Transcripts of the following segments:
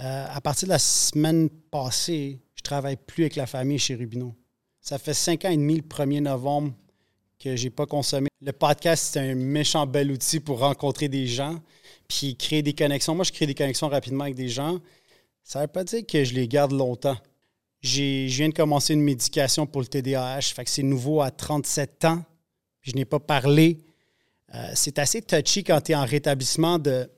Euh, à partir de la semaine passée, je travaille plus avec la famille chez Rubino. Ça fait cinq ans et demi, le 1er novembre, que j'ai pas consommé. Le podcast, c'est un méchant bel outil pour rencontrer des gens, puis créer des connexions. Moi, je crée des connexions rapidement avec des gens. Ça ne veut pas dire que je les garde longtemps. je viens de commencer une médication pour le TDAH, fait que c'est nouveau à 37 ans. je n'ai pas parlé. Euh, c'est assez touchy quand tu es en rétablissement de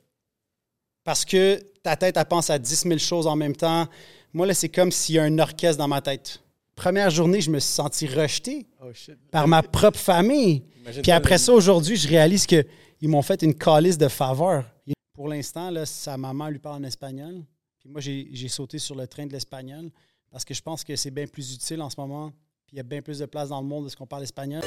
parce que ta tête, elle pense à 10 000 choses en même temps. Moi, là, c'est comme s'il y a un orchestre dans ma tête. Première journée, je me suis senti rejeté oh, par ma propre famille. Puis après ça, aujourd'hui, je réalise qu'ils m'ont fait une calice de faveur. Pour l'instant, sa maman lui parle en espagnol. Puis moi, j'ai sauté sur le train de l'espagnol parce que je pense que c'est bien plus utile en ce moment. Puis il y a bien plus de place dans le monde de ce qu'on parle espagnol.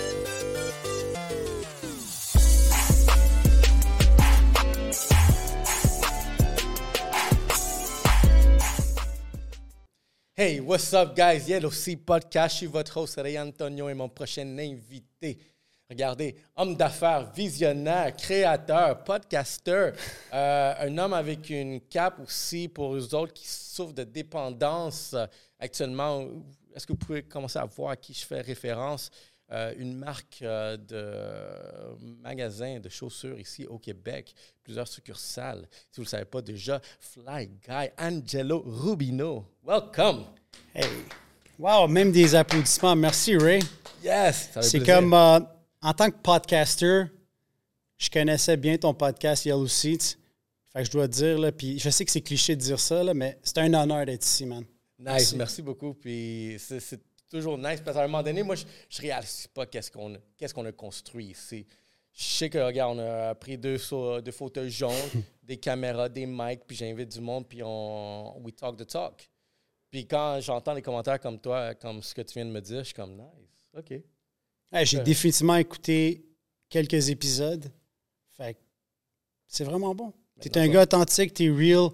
Hey, what's up, guys? Yellow Sea Podcast. Je suis votre host, Ray Antonio, et mon prochain invité. Regardez, homme d'affaires, visionnaire, créateur, podcaster, euh, un homme avec une cape aussi pour les autres qui souffrent de dépendance. Actuellement, est-ce que vous pouvez commencer à voir à qui je fais référence? Euh, une marque euh, de magasin de chaussures ici au Québec, plusieurs succursales. Si vous ne le savez pas déjà, Fly Guy Angelo Rubino. Welcome! Hey! Wow, même des applaudissements. Merci, Ray. Yes! C'est comme, euh, en tant que podcaster, je connaissais bien ton podcast Yellow Seats. Fait que je dois dire, là, puis je sais que c'est cliché de dire ça, là, mais c'est un honneur d'être ici, man. Nice, merci, beaucoup. Puis c'est toujours nice parce qu'à un moment donné, moi, je, ne réalise pas qu'est-ce qu'on qu'est-ce qu'on a construit ici. Je sais que, regarde, on a pris deux, deux fauteuils jaunes, des caméras, des mics, puis j'invite du monde, puis on we talk the talk. Puis quand j'entends des commentaires comme toi, comme ce que tu viens de me dire, je suis comme nice, OK. J'ai définitivement écouté quelques épisodes. Fait c'est vraiment bon. Tu es un gars authentique, tu es real.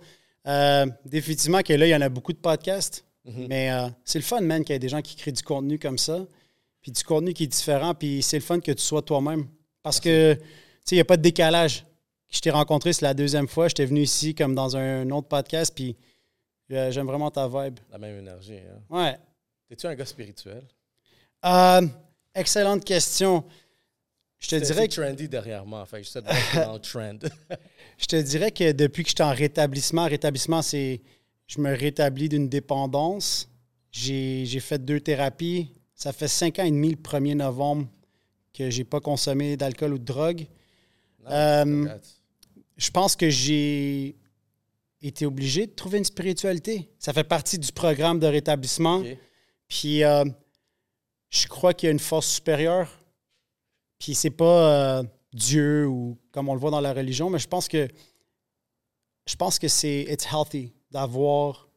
Euh, définitivement que là, il y en a beaucoup de podcasts. Mhm. Mais euh, c'est le fun, man, qu'il y ait des gens qui créent du contenu comme ça, puis du contenu qui est différent, puis c'est le fun que tu sois toi-même. Parce que, tu sais, il n'y a pas de décalage. Je t'ai rencontré, c'est la deuxième fois. J'étais venu ici comme dans un autre podcast, puis euh, j'aime vraiment ta vibe. La même énergie, hein? Ouais. Es-tu un gars spirituel? Euh, excellente question. Je te dirais que. trendy derrière moi, fait je dans le trend. je te dirais que depuis que j'étais en rétablissement, rétablissement, c'est je me rétablis d'une dépendance. J'ai fait deux thérapies. Ça fait cinq ans et demi, le 1er novembre, que j'ai pas consommé d'alcool ou de drogue. Euh, je pense que j'ai été obligé de trouver une spiritualité. Ça fait partie du programme de rétablissement. Puis euh, je crois qu'il y a une force supérieure. Puis c'est pas euh, Dieu ou comme on le voit dans la religion, mais je pense que je pense que c'est it's healthy d'avoir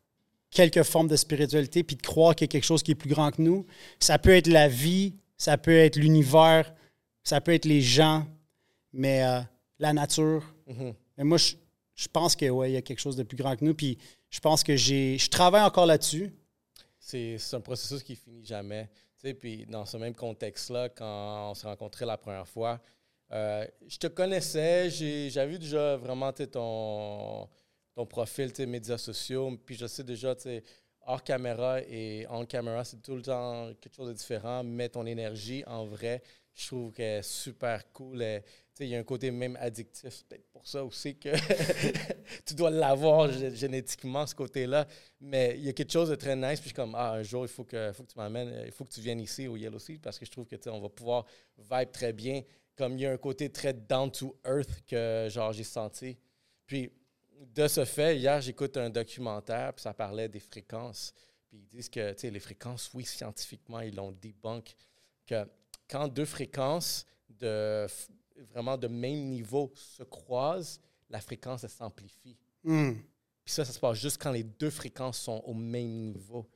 quelques formes de spiritualité puis de croire qu'il y a quelque chose qui est plus grand que nous. Ça peut être la vie, ça peut être l'univers, ça peut être les gens, mais euh, la nature. Mm-hmm. Mais moi, je, je pense qu'il ouais, y a quelque chose de plus grand que nous. Puis je pense que j'ai, je travaille encore là-dessus. C'est, un processus qui finit jamais. Tu puis dans ce même contexte-là, quand on s'est rencontrés la première fois, euh, je te connaissais, j'avais déjà vraiment ton, ton profil, tes médias sociaux. Puis je sais déjà, tu sais, hors caméra et en caméra, c'est tout le temps quelque chose de différent. Mets ton énergie en vrai. Je trouve qu'elle est super cool. il y a un côté même addictif. peut-être pour ça aussi que tu dois l'avoir génétiquement, ce côté-là. Mais il y a quelque chose de très nice. Puis je suis comme, ah, un jour, il faut que, faut que tu m'amènes, il faut que tu viennes ici au Yellow Sea parce que je trouve que on va pouvoir vibe très bien. Comme il y a un côté très down to earth que genre j'ai senti. Puis de ce fait, hier, j'écoute un documentaire, puis ça parlait des fréquences. Puis ils disent que, tu sais, les fréquences, oui, scientifiquement, ils l'ont debunk, que quand deux fréquences de vraiment de même niveau se croisent, la fréquence, s'amplifie. Hmm. Puis ça, ça se passe juste quand les deux fréquences sont au même niveau.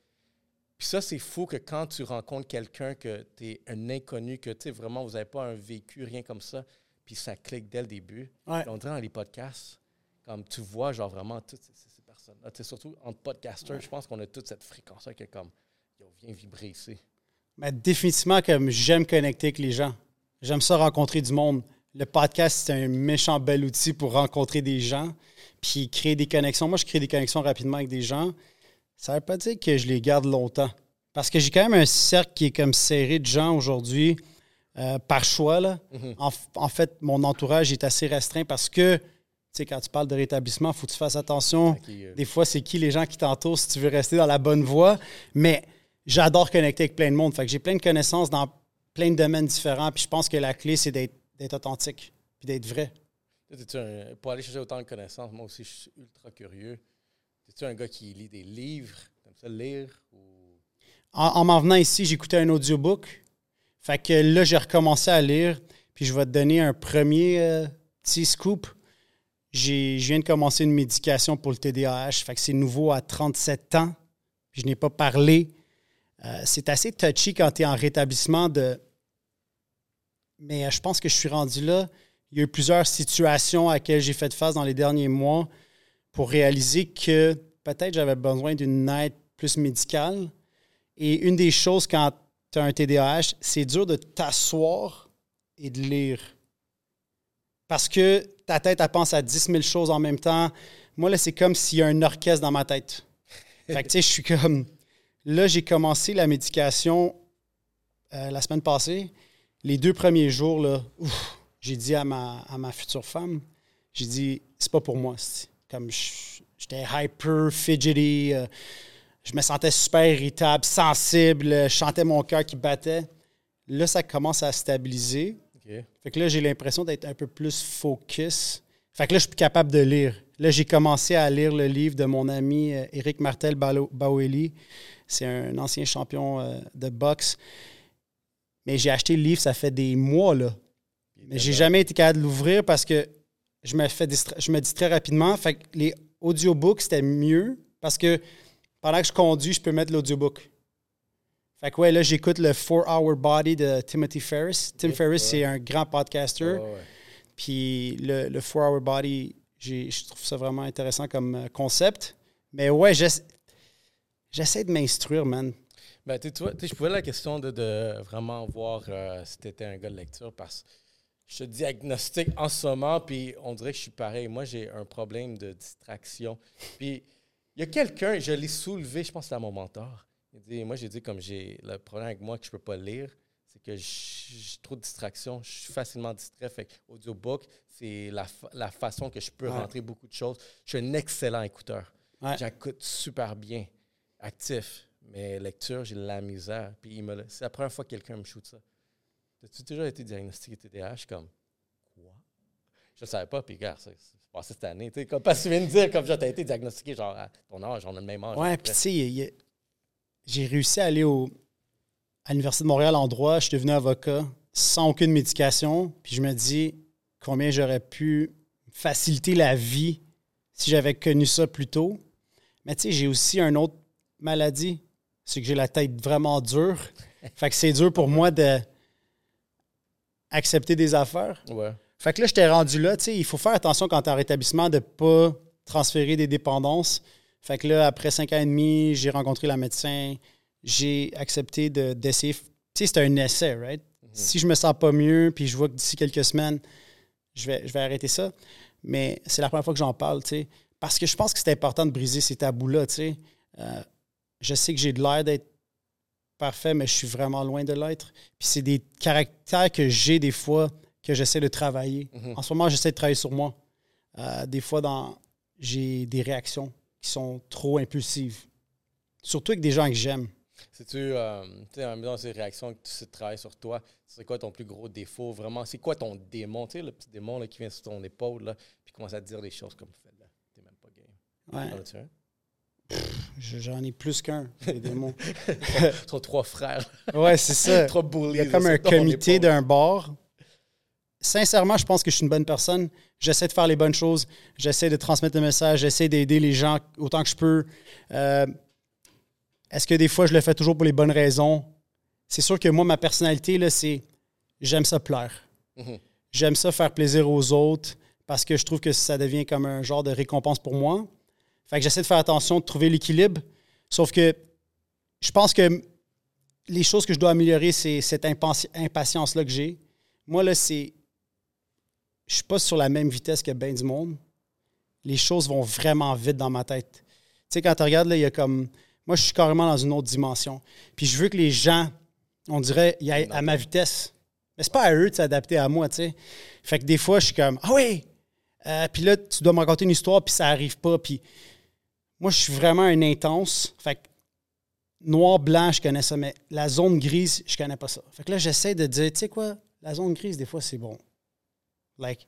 Puis ça, c'est fou que quand tu rencontres quelqu'un que tu es un inconnu, que tu sais, vraiment, vous n'avez pas un vécu, rien comme ça, puis ça clique dès le début. On dirait dans les podcasts, comme tu vois, genre vraiment toutes ces, personnes-là. Surtout en podcaster, je pense qu'on a toute cette fréquence-là qui est comme, yo, viens vibrer ici. Mais définitivement, comme j'aime connecter avec les gens. J'aime ça rencontrer du monde. le podcast, c'est un méchant bel outil pour rencontrer des gens puis créer des connexions. Moi, je crée des connexions rapidement avec des gens. Ça ne veut pas dire que je les garde longtemps. Parce que j'ai quand même un cercle qui est comme serré de gens aujourd'hui euh, par choix. Là. Mhm. en, en fait, mon entourage est assez restreint parce que, sais, quand tu parles de rétablissement, il faut que tu fasses attention. Euh, Des fois, c'est qui les gens qui t'entourent si tu veux rester dans la bonne voie. Mais j'adore connecter avec plein de monde. Fait que j'ai plein de connaissances dans plein de domaines différents. Puis je pense que la clé, c'est d'être d'être authentique puis d'être vrai. un- pour aller chercher autant de connaissances, moi aussi, je suis ultra curieux. Es-tu un gars qui lit des livres? T'aimes ça lire? Ou... En, en m'en venant ici, j'écoutais un audiobook. Fait que là, j'ai recommencé à lire. Puis je vais te donner un premier euh, petit scoop. Je viens de commencer une médication pour le TDAH. C'est nouveau à 37 ans. Je n'ai pas parlé. Euh, c'est assez touchy quand tu es en rétablissement de. Mais euh, je pense que je suis rendu là. Il y a eu plusieurs situations à laquelle j'ai fait face dans les derniers mois pour réaliser que peut-être j'avais besoin d'une aide plus médicale. Et une des choses quand tu as un TDAH, c'est dur de t'asseoir et de lire. Parce que ta tête, elle pense à 10 000 choses en même temps. Moi, là, c'est comme s'il y a un orchestre dans ma tête. Fait que, tu sais, je suis comme. Là, j'ai commencé la médication euh, la semaine passée. Les deux premiers jours, là, j'ai dit à ma, à ma future femme, j'ai dit, c'est pas pour moi. Comme j'étais hyper fidgety, euh, je me sentais super irritable, sensible, je sentais mon cœur qui battait. Là, ça commence à stabiliser. Fait que là, j'ai l'impression d'être un peu plus focus. Fait que là, je suis plus capable de lire. Là, j'ai commencé à lire le livre de mon ami euh, Éric Martel Baweli. C'est un ancien champion euh, de boxe. Mais j'ai acheté le livre, ça fait des mois, là. Mais j'ai jamais été capable de l'ouvrir parce que je me, fais distra- je me distrais rapidement. Fait que les audiobooks, c'était mieux parce que pendant que je conduis, je peux mettre l'audiobook. Fait que ouais, là, j'écoute le 4-Hour Body de Timothy Ferris. Tim Ok, Ferriss, ouais. c'est un grand podcaster. Ouais. Puis le, le 4-Hour Body, je trouve ça vraiment intéressant comme euh, concept. Mais ouais, j'essa- j'essaie de m'instruire, man. Ben, tu vois, je pouvais la question de, de vraiment voir euh, si tu étais un gars de lecture parce que je te diagnostique en ce moment, puis on dirait que je suis pareil. Moi, j'ai un problème de distraction. Puis il y a quelqu'un, je l'ai soulevé, je pense que c'était à mon mentor. Il dit, moi, j'ai dit, comme j'ai le problème avec moi que je peux pas lire, c'est que j'ai trop de distractions. Je suis facilement distrait. Fait que audiobook, c'est la, fa- la façon que je peux Ouais. rentrer beaucoup de choses. Je suis un excellent écouteur. Ouais. J'écoute super bien, actif. Mais lecture, j'ai de la misère. Puis il me l'a- c'est la première fois que quelqu'un me shoot ça. As-tu déjà été diagnostiqué TDAH? Comme, quoi? Je ne savais pas, puis regarde, c'est passé cette année. Comme, parce que tu viens de dire, comme, t'as été diagnostiqué, genre, à ton âge, on a le même âge. Ouais, puis tu sais, il y a- j'ai réussi à aller au, à l'Université de Montréal en droit. Je suis devenu avocat sans aucune médication. Puis je me dis combien j'aurais pu faciliter la vie si j'avais connu ça plus tôt. Mais tu sais, j'ai aussi une autre maladie. C'est que j'ai la tête vraiment dure. fait que c'est dur pour moi de accepter des affaires. Ouais. Fait que là, j'étais rendu là. Tu sais, il faut faire attention quand tu es en rétablissement de ne pas transférer des dépendances. Fait que là, après cinq ans et demi, j'ai rencontré la médecin. J'ai accepté de- d'essayer. tu sais, c'est un essai, right? Si je me sens pas mieux, puis je vois que d'ici quelques semaines, je vais, je vais arrêter ça. Mais c'est la première fois que j'en parle, tu sais. Parce que je pense que c'est important de briser ces tabous-là, tu sais. Euh, je sais que j'ai de l'air d'être parfait, mais je suis vraiment loin de l'être. Puis c'est des caractères que j'ai des fois que j'essaie de travailler. Mhm. En ce moment, j'essaie de travailler sur moi. Euh, des fois, dans, j'ai des réactions qui sont trop impulsives. Surtout avec des gens que j'aime. C'est-tu, euh, tu sais, en temps, ces réactions que tu travailles sur toi, c'est quoi ton plus gros défaut? Vraiment, c'est quoi ton démon? Tu sais, le petit démon là, qui vient sur ton épaule, là, puis commence à te dire des choses comme fais-le. T'es même pas game. Ouais, j'en ai plus qu'un, des démons. Ils sont trois frères. Ouais, c'est ça. Trois Il bullies. y a comme là, un comité d'un bar. Sincèrement, je pense que je suis une bonne personne. J'essaie de faire les bonnes choses. J'essaie de transmettre le message. J'essaie d'aider les gens autant que je peux. Euh, Est-ce que des fois, je le fais toujours pour les bonnes raisons? C'est sûr que moi, ma personnalité, c'est j'aime ça plaire. Mhm. J'aime ça faire plaisir aux autres parce que je trouve que ça devient comme un genre de récompense pour moi. Fait que j'essaie de faire attention, de trouver l'équilibre. Sauf que je pense que les choses que je dois améliorer, c'est cette impati- impatience-là que j'ai. Moi, là, c'est je suis pas sur la même vitesse que ben du monde, les choses vont vraiment vite dans ma tête. Tu sais, quand tu regardes, là, il y a comme. Moi, je suis carrément dans une autre dimension. Puis je veux que les gens, on dirait, y à ma vitesse. Mais c'est pas à eux de s'adapter à moi, tu sais. Fait que des fois, je suis comme, ah oui! Euh, puis là, tu dois me raconter une histoire, puis ça arrive pas. Puis moi, je suis vraiment un intense. Fait que noir, blanc, je connais ça, mais la zone grise, je connais pas ça. Fait que là, j'essaie de dire, tu sais quoi, la zone grise, des fois, c'est bon. Like,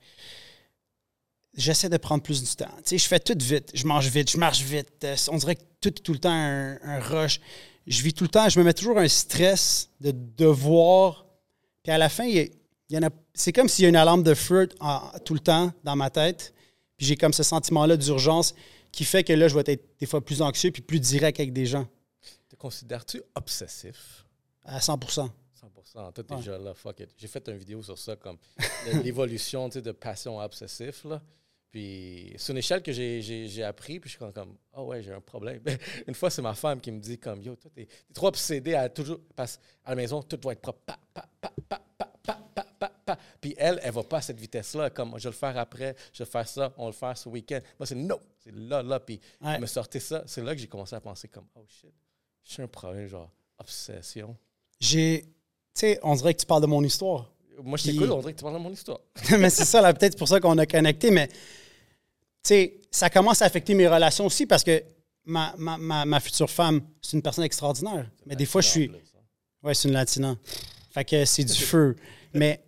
j'essaie de prendre plus du temps. Tu sais, je fais tout vite, je mange vite, je marche vite. Euh, on dirait que tout tout le temps un, un, rush. Je vis tout le temps, je me mets toujours un stress de devoir. Puis à la fin, il y, en a. C'est comme s'il y a une alarme de feu tout le temps dans ma tête. Puis j'ai comme ce sentiment-là d'urgence qui fait que là, je vais être des fois plus anxieux puis plus direct avec des gens. Te considères-tu obsessif? À 100 100 Toi, déjà là, fuck it. J'ai fait une vidéo sur ça, comme l'évolution de passion obsessif. Là. Puis c'est une échelle que j'ai appris, puis je suis comme, oh ouais, j'ai un problème. une fois, c'est ma femme qui me dit comme, yo, toi, t'es trop obsédé à toujours, parce à la maison, tout doit être propre. Pa, pa, pa, pa, pa, pa, pa, pa, Puis elle, elle va pas à cette vitesse-là, comme, je vais le faire après, je vais faire ça, on va le faire ce week-end. Moi, c'est non, c'est là, là. Puis elle me sortait ça. C'est là que j'ai commencé à penser comme, oh shit, j'ai un problème, genre, obsession. J'ai, sais, on dirait que tu parles de mon histoire. Moi, je t'écoute, on dirait que tu parles de mon histoire. mais c'est ça, là, peut-être pour ça qu'on a connecté, mais sais, ça commence à affecter mes relations aussi parce que ma, ma, ma, future femme, c'est une personne extraordinaire. Mais des fois, je suis. Ouais, c'est une latina. Fait que c'est du feu. Mais,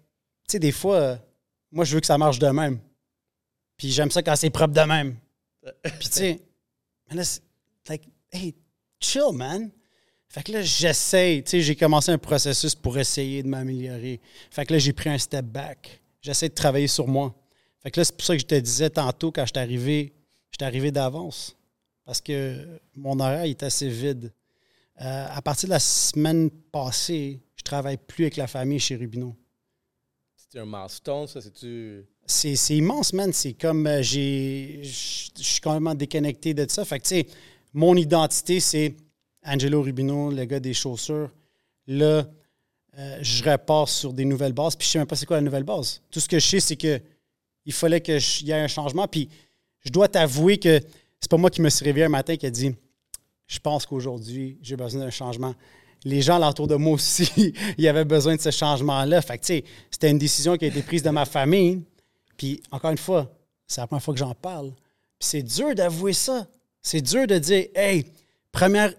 tu sais, des fois, moi, je veux que ça marche de même. Puis j'aime ça quand c'est propre de même. Puis, tu sais, là, like, hey, chill, man. Fait que là, j'essaie, tu sais, j'ai commencé un processus pour essayer de m'améliorer. Fait que là, j'ai pris un step back. J'essaie de travailler sur moi. Fait que là, c'est pour ça que je te disais tantôt, quand je suis arrivé, j'étais arrivé d'avance. Parce que mon horaire est assez vide. Euh, à partir de la semaine passée, je travaille plus avec la famille chez Rubino. C'est un milestone, ça? C'est-tu? C'est immense, man. C'est comme euh, j'ai. Je suis complètement déconnecté de ça. Fait que, tu sais, mon identité, c'est Angelo Rubino, le gars des chaussures. Là, euh, je repars sur des nouvelles bases. Puis je sais même pas c'est quoi la nouvelle base. Tout ce que je sais, c'est que il fallait qu'il y ait un changement. Puis je dois t'avouer que c'est pas moi qui me suis réveillé un matin qui a dit Je pense qu'aujourd'hui, j'ai besoin d'un changement. Les gens autour de moi aussi, ils avaient besoin de ce changement-là. Fait que, tu sais, c'était une décision qui a été prise de ma famille. Puis, encore une fois, c'est la première fois que j'en parle. Puis, c'est dur d'avouer ça. C'est dur de dire Hey, première,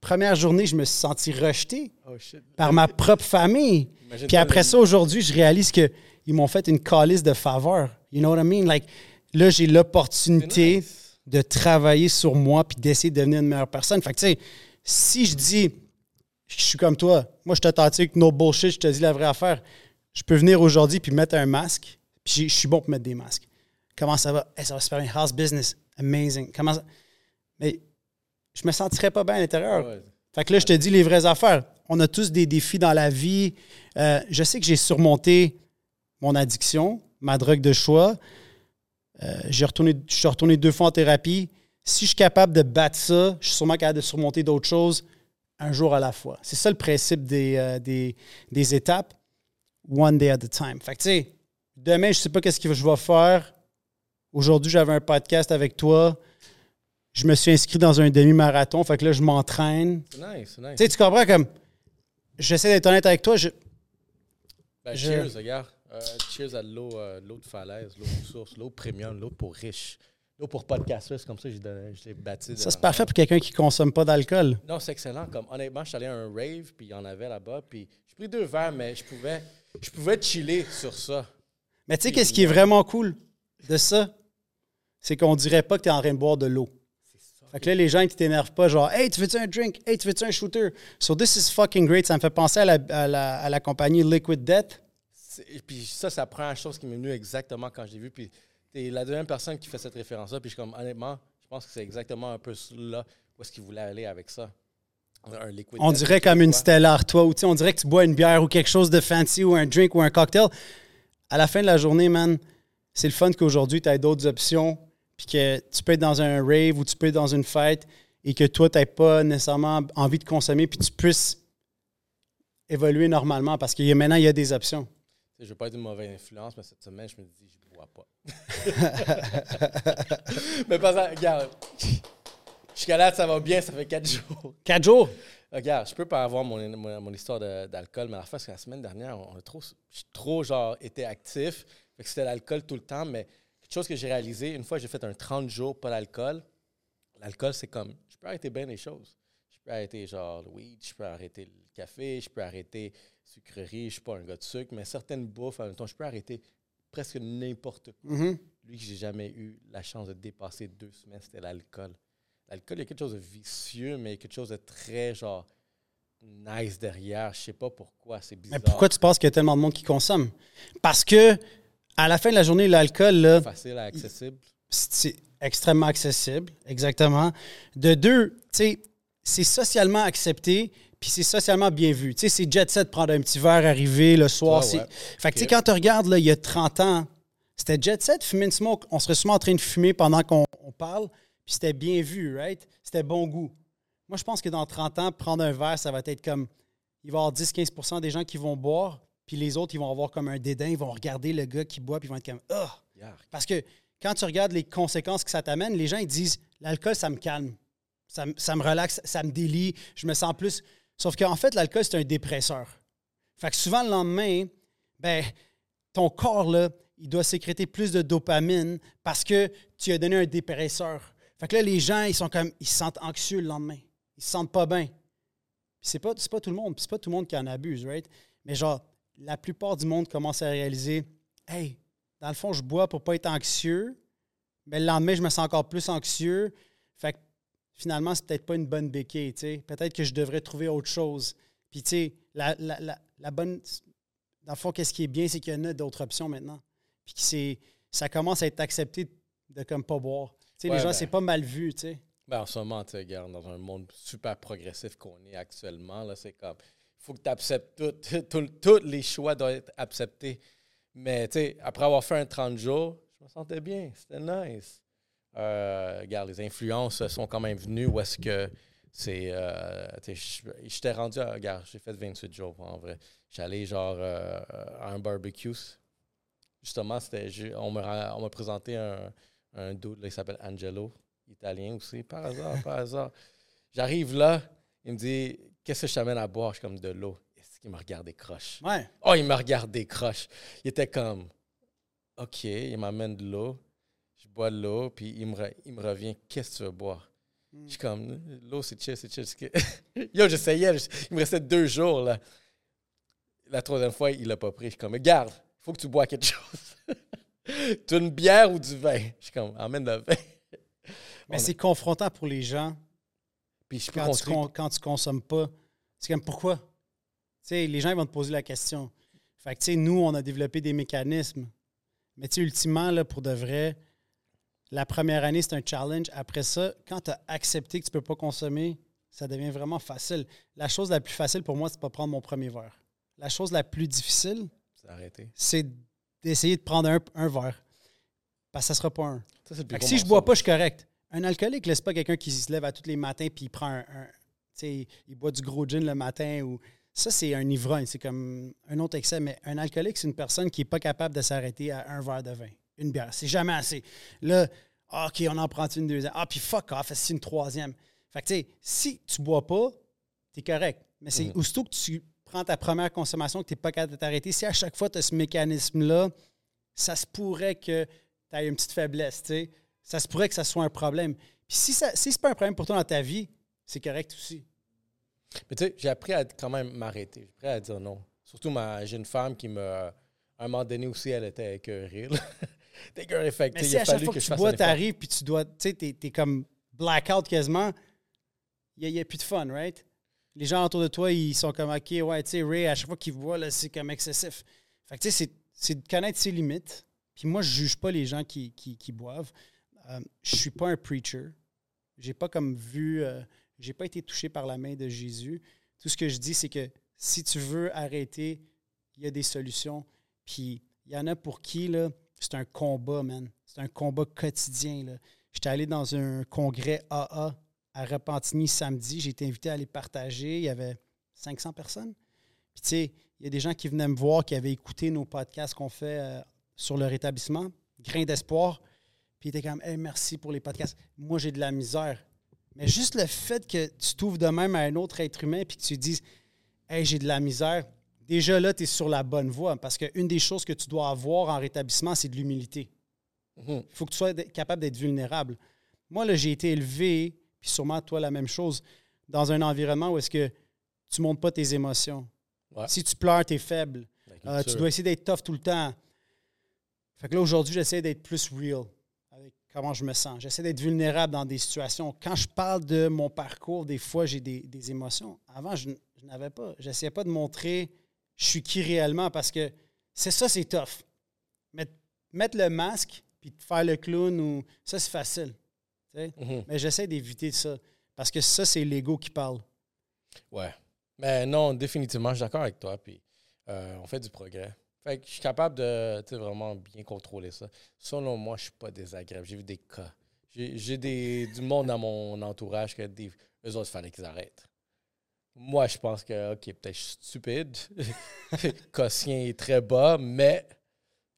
première journée, je me suis senti rejeté oh, par ma propre famille. Puis après ça, aujourd'hui, je réalise qu'ils m'ont fait une calice de faveur. You know what I mean? Like, là, j'ai l'opportunité de travailler sur moi puis d'essayer de devenir une meilleure personne. Fait que, tu sais, si je dis, je suis comme toi, moi, je t'authentique, no bullshit, je te dis la vraie affaire, je peux venir aujourd'hui puis mettre un masque, puis je suis bon pour mettre des masques. Comment ça va? ça va super bien. House business, amazing. Comment ça... Mais je me sentirais pas bien à l'intérieur. Fait que là, je te dis les vraies affaires. On a tous des défis dans la vie. Euh, je sais que j'ai surmonté mon addiction ma drogue de choix. Euh, j'ai retourné, je suis retourné deux fois en thérapie. Si je suis capable de battre ça, je suis sûrement capable de surmonter d'autres choses un jour à la fois. C'est ça le principe des, euh, des, des, étapes. One day at a time. Fait que, tu sais, demain, je ne sais pas qu'est-ce que je vais faire. Aujourd'hui, j'avais un podcast avec toi. Je me suis inscrit dans un demi-marathon. Fait que là, je m'entraîne. C'est nice, c'est nice. Tu sais, tu comprends comme. J'essaie d'être honnête avec toi. Je, ben, cheers, regarde. Euh, cheers à l'eau, euh, l'eau de falaise, l'eau de source, l'eau premium, l'eau pour riche. L'eau pour podcasters, comme ça, j'ai bâti. Ça, c'est parfait pour quelqu'un qui ne consomme pas d'alcool. Non, c'est excellent. Comme, honnêtement, je suis allé à un rave, puis il y en avait là-bas, puis j'ai pris deux verres, mais je pouvais, je pouvais chiller sur ça. Mais tu sais, qu'est-ce qui est vraiment cool de ça? C'est qu'on dirait pas que tu es en train de boire de l'eau. Fait que là, les gens qui t'énervent pas, genre, hey, tu veux-tu un drink? Hey, tu veux-tu un shooter? So this is fucking great. Ça me fait penser à la, à la, à la compagnie Liquid Death. Et puis ça, c'est la première chose qui m'est venue exactement quand j'ai vu. Puis es la deuxième personne qui fait cette référence-là. Puis je comme, honnêtement, je pense que c'est exactement un peu là où est-ce qu'il voulait aller avec ça. Un on dirait comme une Stellar, toi, ou on dirait que tu bois une bière ou quelque chose de fancy ou un drink ou un cocktail. À la fin de la journée, man, c'est le fun qu'aujourd'hui, tu as d'autres options, puis que tu peux être dans un rave ou tu peux être dans une fête et que toi, tu n'as pas nécessairement envie de consommer, puis tu puisses évoluer normalement parce que maintenant, il y a des options je ne veux pas être une mauvaise influence, mais cette semaine, je me dis, je ne bois pas. mais pas ça, regarde. Jusqu'à là, ça va bien, ça fait quatre jours. Quatre jours? Regarde, je peux pas avoir mon, mon, histoire d'alcool, mais la fois, c'est que la semaine dernière, on a trop, trop genre, été actif. C'était l'alcool tout le temps, mais chose que j'ai réalisé, une fois, j'ai fait un 30 jours pas d'alcool. L'alcool, c'est comme, je peux arrêter bien les choses. Je peux arrêter genre le weed, je peux arrêter le café, je peux arrêter sucrerie, je suis pas un gars de sucre, mais certaines bouffes, en même temps, je peux arrêter presque n'importe quoi. Mm-hmm. Lui que j'ai jamais eu la chance de dépasser deux semaines, c'était l'alcool. L'alcool, il y a quelque chose de vicieux, mais il y a quelque chose de très, genre, nice derrière. Je sais pas pourquoi, c'est bizarre. Mais pourquoi tu penses qu'il y a tellement de monde qui consomme? Parce que, à la fin de la journée, l'alcool, là... Facile, accessible. C'est extrêmement accessible, exactement. De deux, tu sais, c'est socialement accepté, puis c'est socialement bien vu. Tu sais, c'est jet set prendre un petit verre, arriver le soir. Ah ouais. Fait que, tu sais, quand tu regardes, là, il y a 30 ans, c'était jet set, fumer une smoke. On serait souvent en train de fumer pendant qu'on parle, puis c'était bien vu, right? C'était bon goût. Moi, je pense que dans 30 ans, prendre un verre, ça va être comme. Il va y avoir 10-15% des gens qui vont boire, puis les autres, ils vont avoir comme un dédain, ils vont regarder le gars qui boit, puis ils vont être comme. Ah! Parce que quand tu regardes les conséquences que ça t'amène, les gens, ils disent l'alcool, ça me calme. Ça, ça, me relaxe, ça me délie, je me sens plus. Sauf qu'en fait, l'alcool, c'est un dépresseur. Fait que souvent, le lendemain, ben, ton corps, là, il doit sécréter plus de dopamine parce que tu as donné un dépresseur. Fait que là, les gens, ils sont comme, ils se sentent anxieux le lendemain. Ils se sentent pas bien. Puis c'est pas, pas tout le monde, c'est pas tout le monde qui en abuse, right? Mais genre, la plupart du monde commence à réaliser, hey, dans le fond, je bois pour pas être anxieux, mais le lendemain, je me sens encore plus anxieux. Fait que finalement, c'est peut-être pas une bonne béquille. Peut-être que je devrais trouver autre chose. Puis, tu sais, la, la, la, la, bonne. Dans le fond, qu'est-ce qui est bien, c'est qu'il y en a d'autres options maintenant. Puis que c'est, ça commence à être accepté de comme pas boire. Tu sais, Ouais, les gens, ben- c'est pas mal vu, tu sais. Ben, en ce moment, tu sais, regarde, dans un monde super progressif qu'on est actuellement, là, c'est comme, faut que tu acceptes tout, tous les choix doivent être acceptés. Mais, tu sais, après avoir fait un 30 jours, je me sentais bien, c'était nice. Euh, regarde, les influences sont quand même venues où est-ce que c'est. euh, J'étais rendu à. Regarde, j'ai fait 28 jours en vrai. J'allais genre euh, à un barbecue. Justement, On m'a on présenté un, un dude, là, il s'appelle Angelo, italien aussi. Par hasard, par hasard. J'arrive là, il me dit Qu'est-ce que je t'amène à boire? Je suis comme de l'eau. Est-ce qu'il m'a regardé croche? Ouais. Oh, il m'a regardé croche. Il était comme OK, il m'amène de l'eau. Je bois de l'eau, puis il me, re- il me revient Qu'est-ce que tu veux boire? Je suis comme L'eau, c'est chill, c'est chill. Yo, j'essayais. je- Il me restait deux jours. là. La troisième fois, il l'a pas pris. Je suis comme Garde, il faut que tu bois quelque chose. tu as une bière ou du vin? Je suis comme Amène le vin. Mais c'est confrontant pour les gens Puis je peux quand tu, con- quand tu consommes pas. C'est comme pourquoi? Tu sais, les gens ils vont te poser la question. Fait que, tu sais, nous, on a développé des mécanismes. Mais tu sais, ultimement, là, pour de vrai, la première année, c'est un challenge. Après ça, quand tu as accepté que tu peux pas consommer, ça devient vraiment facile. La chose la plus facile pour moi, c'est de pas prendre mon premier verre. La chose la plus difficile, C'est d'essayer de prendre un, un verre. Parce que ça sera pas un. Ça, Fait que si je bois pas, je suis correct. Un alcoolique laisse pas quelqu'un qui se lève à tous les matins puis il prend un. il boit du gros gin le matin ou. Ça, c'est un ivrogne. C'est comme un autre excès. Mais un alcoolique, c'est une personne qui n'est pas capable de s'arrêter à un verre de vin, une bière. C'est jamais assez. Là, ah, OK, on en prend une deuxième. Ah, puis fuck off, c'est une troisième. Fait que, tu sais, si tu bois pas, tu es correct. Mais c'est Mhm. aussitôt que tu prends ta première consommation, que tu n'es pas capable de t'arrêter, si à chaque fois tu as ce mécanisme-là, ça se pourrait que tu aies une petite faiblesse, tu sais. Ça se pourrait que ça soit un problème. Puis si, ça, si c'est pas un problème pour toi dans ta vie, c'est correct aussi. Mais tu sais, j'ai appris à quand même m'arrêter. J'ai appris à dire non. Surtout, ma, j'ai une femme qui me. À un moment donné aussi, elle était écœurée. T'es écœurée. Fait que, Mais si il a à chaque fallu fois que, je tu bois, t'arrives puis tu dois, tu sais, t'es, t'es comme blackout quasiment, il n'y a, plus de fun, right? Les gens autour de toi, ils sont comme, OK, ouais, tu sais, Ray, à chaque fois qu'il voit, là, c'est comme excessif. Fait que, tu sais, c'est, c'est de connaître ses limites. Puis moi, je juge pas les gens qui, qui, qui boivent. Euh, je suis pas un preacher. J'ai pas comme vu, euh, j'ai pas été touché par la main de Jésus. Tout ce que je dis, c'est que si tu veux arrêter, il y a des solutions. Puis il y en a pour qui, là, c'est un combat, man. C'est un combat quotidien. J'étais allé dans un congrès AA à Repentigny samedi. J'ai été invité à aller partager. Il y avait 500 personnes. Puis tu sais, il y a des gens qui venaient me voir, qui avaient écouté nos podcasts qu'on fait euh, sur le rétablissement, Grain d'espoir. Puis ils étaient comme, hey, merci pour les podcasts. Moi, j'ai de la misère. Mais juste le fait que tu t'ouvres de même à un autre être humain puis que tu dises, hey, j'ai de la misère, déjà là, tu es sur la bonne voie. Parce qu'une des choses que tu dois avoir en rétablissement, c'est de l'humilité. Il Mhm. faut que tu sois capable d'être vulnérable. Moi, là, j'ai été élevé, puis sûrement toi, la même chose, dans un environnement où est-ce que tu ne montres pas tes émotions. Ouais. Si tu pleures, tu es faible. Euh, tu dois essayer d'être tough tout le temps. Fait que là, aujourd'hui, j'essaie d'être plus real comment je me sens. J'essaie d'être vulnérable dans des situations. Quand je parle de mon parcours, des fois, j'ai des, des émotions. Avant, je, n'avais pas. J'essayais pas de montrer je suis qui réellement parce que c'est ça, c'est tough. Mettre, mettre le masque puis faire le clown, ou, ça, c'est facile. tu sais. Mhm. Mais j'essaie d'éviter ça parce que ça, c'est l'ego qui parle. Ouais. Mais non, définitivement, je suis d'accord avec toi. Puis euh, on fait du progrès. Fait que je suis capable de vraiment bien contrôler ça. Selon moi, je suis pas désagréable. J'ai vu des cas. J'ai du monde dans mon entourage que des, eux autres, il fallait qu'ils arrêtent. Moi, je pense que, OK, peut-être je suis stupide. Quotient est très bas, mais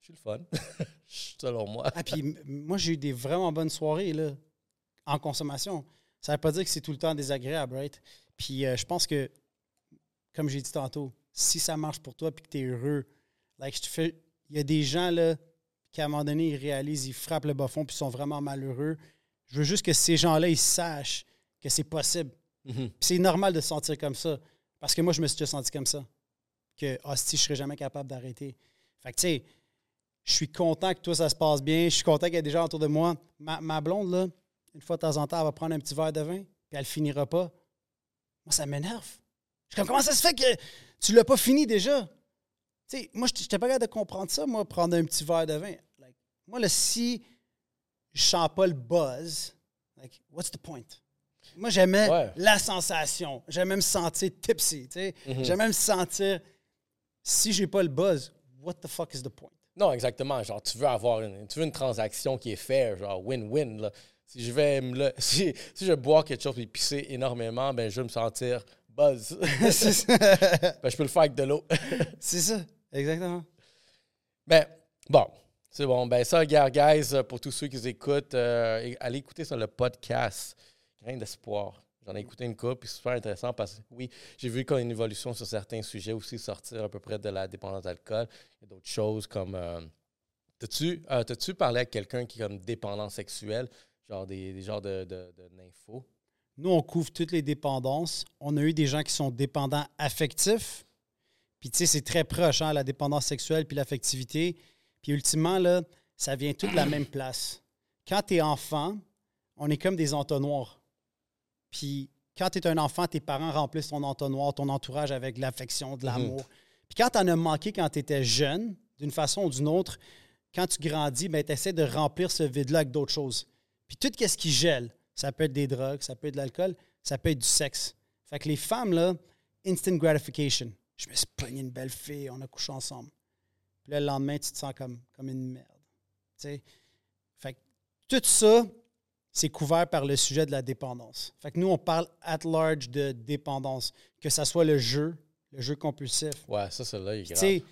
je suis le fun. Selon moi. Ah, puis moi, j'ai eu des vraiment bonnes soirées là, en consommation. Ça ne veut pas dire que c'est tout le temps désagréable, right? Puis euh, je pense que, comme j'ai dit tantôt, si ça marche pour toi et que tu es heureux, like, je te fais. Il y a des gens là, qui, à un moment donné, ils réalisent, ils frappent le bas fond puis ils sont vraiment malheureux. Je veux juste que ces gens-là, ils sachent que c'est possible. Mhm. Puis c'est normal de se sentir comme ça. Parce que moi, je me suis déjà senti comme ça. Que, hostie, je serais jamais capable d'arrêter. Fait que, tu sais, je suis content que toi, ça se passe bien. Je suis content qu'il y ait des gens autour de moi. Ma, ma blonde, là, une fois de temps en temps, elle va prendre un petit verre de vin, puis elle finira pas. Moi, ça m'énerve. Je suis comme, comment ça se fait que tu l'as pas fini déjà? Tu sais, moi, je n'étais pas capable de comprendre ça, moi, prendre un petit verre de vin. Like, moi, là, si je sens pas le buzz, like, what's the point? Moi, j'aimais Ouais. la sensation. J'aimais me sentir tipsy. tu sais. Mhm. J'aimais me sentir, si j'ai pas le buzz, what the fuck is the point? Non, exactement. Genre, tu veux avoir une, tu veux une transaction qui est fair, genre win-win. Si je vais me le- si, si je bois quelque chose et pisser énormément, ben je vais me sentir buzz. ben, je peux le faire avec de l'eau. C'est ça, exactement. ben, bon. C'est bon. Ben, ça, regarde, guys, pour tous ceux qui écoutent, euh, allez écouter sur le podcast Grain d'espoir. J'en ai écouté une couple, puis c'est super intéressant parce que oui, j'ai vu qu'il y a une évolution sur certains sujets aussi, sortir à peu près de la dépendance d'alcool. Il y a d'autres choses comme. euh, T'as-tu euh, t'as-tu parlé à quelqu'un qui est comme dépendant sexuel, genre des, des genres de, de? Nous, on couvre toutes les dépendances. On a eu des gens qui sont dépendants affectifs. Puis, tu sais, c'est très proche, hein, la dépendance sexuelle puis l'affectivité. Puis, ultimement, là, ça vient tout de la même place. Quand tu es enfant, on est comme des entonnoirs. Puis, quand tu es un enfant, tes parents remplissent ton entonnoir, ton entourage avec de l'affection, de l'amour. Puis, quand tu en as manqué quand tu étais jeune, d'une façon ou d'une autre, quand tu grandis, ben, tu essaies de remplir ce vide-là avec d'autres choses. Puis tout ce qui gèle, ça peut être des drogues, ça peut être de l'alcool, ça peut être du sexe. Fait que les femmes, là, instant gratification. Je me suis pogné une belle fille, on a couché ensemble. Puis là, le lendemain, tu te sens comme, comme une merde. Fait que tout ça, c'est couvert par le sujet de la dépendance. Fait que nous, on parle at large de dépendance, que ça soit le jeu, le jeu compulsif, Ouais, ça, celle-là, il est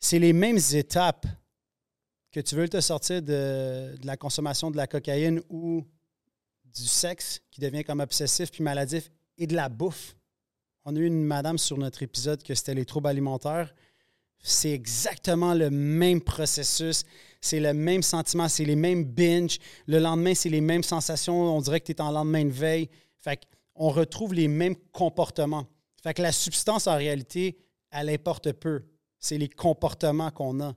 c'est les mêmes étapes que tu veux te sortir de, de la consommation de la cocaïne ou du sexe qui devient comme obsessif puis maladif et de la bouffe. On a eu une madame sur notre épisode que c'était les troubles alimentaires. C'est exactement le même processus, c'est le même sentiment, c'est les mêmes binges. Le lendemain, c'est les mêmes sensations. On dirait que tu es en lendemain de veille. Fait on retrouve les mêmes comportements. Fait que la substance, en réalité, elle importe peu. C'est les comportements qu'on a.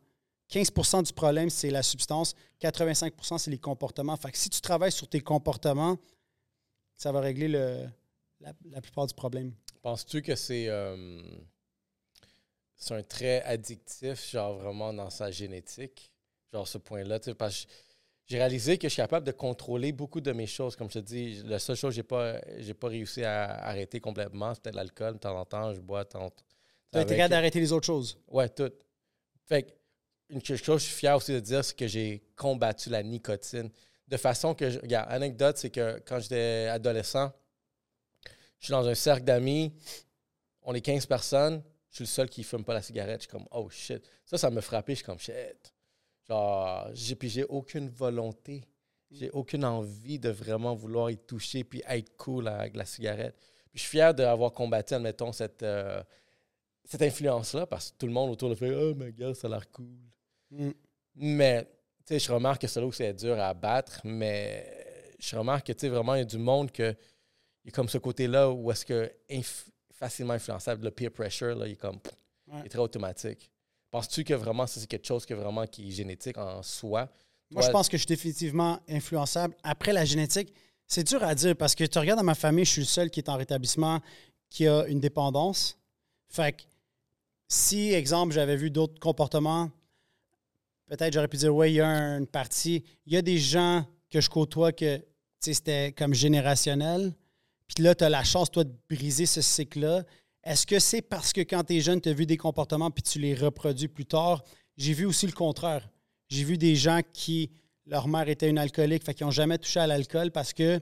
15% du problème, c'est la substance. 85% c'est les comportements. Fait que si tu travailles sur tes comportements, ça va régler le, la, la plupart du problème. Penses-tu que c'est euh, c'est un trait addictif, genre vraiment dans sa génétique? Genre ce point-là, tu sais, parce que j'ai réalisé que je suis capable de contrôler beaucoup de mes choses. Comme je te dis, la seule chose que j'ai pas, j'ai pas réussi à arrêter complètement, c'était l'alcool. De temps en temps, je bois. Tu as été capable d'arrêter les autres choses. Ouais, tout. Fait que, une chose que je suis fier aussi de dire, c'est que j'ai combattu la nicotine. De façon que, je, regarde, anecdote, c'est que quand j'étais adolescent, je suis dans un cercle d'amis, on est 15 personnes, je suis le seul qui fume pas la cigarette. Je suis comme, oh shit. Ça, ça me frappait. Je suis comme, shit. Genre, j'ai, puis j'ai aucune volonté. J'ai aucune envie de vraiment vouloir y toucher puis être cool avec la cigarette. Puis je suis fier d'avoir combattu, admettons, cette, euh, cette influence-là parce que tout le monde autour le fait Oh, my God, ça a l'air cool. Mm. Mais, tu sais, je remarque que c'est là où c'est dur à battre, mais je remarque que, tu sais, vraiment, il y a du monde que. Il y a comme ce côté-là où est-ce que inf- facilement influençable, le peer pressure, là, il est comme. Ouais. Il est très automatique. Penses-tu que vraiment, ça, c'est quelque chose que vraiment qui est génétique en soi? Moi, Toi- je pense que je suis définitivement influençable. Après la génétique, c'est dur à dire parce que tu regardes dans ma famille, je suis le seul qui est en rétablissement, qui a une dépendance. Fait que si, exemple, j'avais vu d'autres comportements, peut-être j'aurais pu dire, oui, il y a une partie. Il y a des gens que je côtoie que c'était comme générationnel. Puis là, tu as la chance, toi, de briser ce cycle-là. Est-ce que c'est parce que quand tu es jeune, tu vu des comportements puis tu les reproduis plus tard? J'ai vu aussi le contraire. J'ai vu des gens qui, leur mère était une alcoolique, fait qu'ils n'ont jamais touché à l'alcool parce que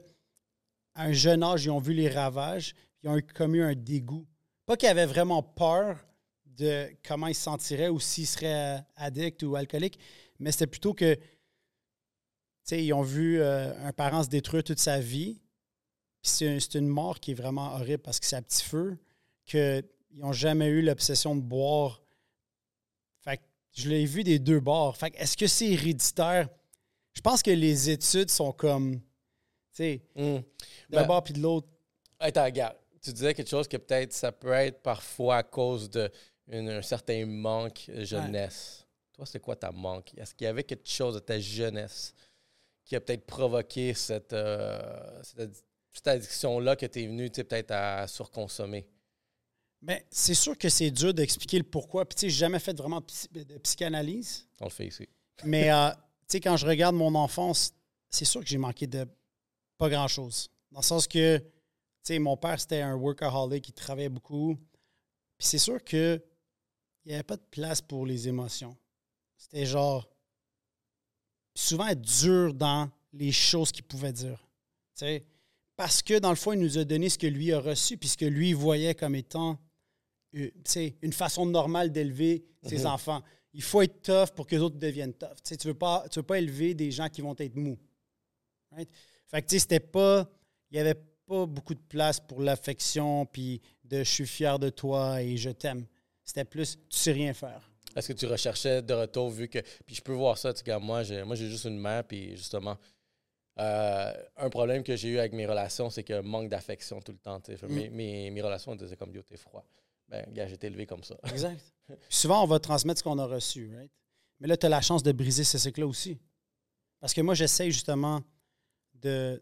à un jeune âge, ils ont vu les ravages, ils ont eu un dégoût. Pas qu'ils avaient vraiment peur de comment ils se sentiraient ou s'ils seraient euh, addicts ou alcooliques, mais c'était plutôt que, tu sais, ils ont vu euh, un parent se détruire toute sa vie. C'est un- c'est une mort qui est vraiment horrible parce que c'est à petit feu, qu'ils n'ont jamais eu l'obsession de boire. Fait que je l'ai vu des deux bords. Fait que est-ce que c'est héréditaire? Je pense que les études sont comme, tu sais, Hmm. d'un Ben, bord puis de l'autre. Attends, regarde. Tu disais quelque chose que peut-être ça peut être parfois à cause d'un certain manque de jeunesse. Toi, c'est quoi ta manque? Est-ce qu'il y avait quelque chose de ta jeunesse qui a peut-être provoqué cette, euh, cette, cette addiction-là que tu es venu peut-être à surconsommer? Ben, c'est sûr que c'est dur d'expliquer le pourquoi. Puis, tu sais, j'ai jamais fait vraiment de psychanalyse. On le fait ici. Mais, euh, tu sais, quand je regarde mon enfance, c'est sûr que j'ai manqué de pas grand-chose. Dans le sens que, tu sais, mon père, c'était un workaholic, il travaillait beaucoup. Puis c'est sûr que il n'y avait pas de place pour les émotions. C'était genre, souvent être dur dans les choses qu'il pouvait dire. Tu sais, parce que, dans le fond, il nous a donné ce que lui a reçu, puis ce que lui voyait comme étant euh, une façon normale d'élever ses Mhm. enfants. Il faut être tough pour que les autres deviennent tough. Tu ne veux, pas- tu veux pas élever des gens qui vont être mous. Right? Fait que, c'était pas. Il n'y avait pas beaucoup de place pour l'affection, puis de je suis fier de toi et je t'aime. C'était plus tu sais rien faire. Est-ce que tu recherchais de retour vu que. Puis je peux voir ça, tu sais, moi, j'ai, moi, j'ai juste une mère, puis justement, euh, un problème que j'ai eu avec mes relations, c'est que manque d'affection tout le temps. Mm. mes, mes, mes relations, elles disaient comme yo, t'es froid. Ben, gars, été élevé comme ça. Exact. Puis souvent, on va transmettre ce qu'on a reçu, right? Mais là, tu as la chance de briser ce cycle-là aussi. Parce que moi, j'essaie justement de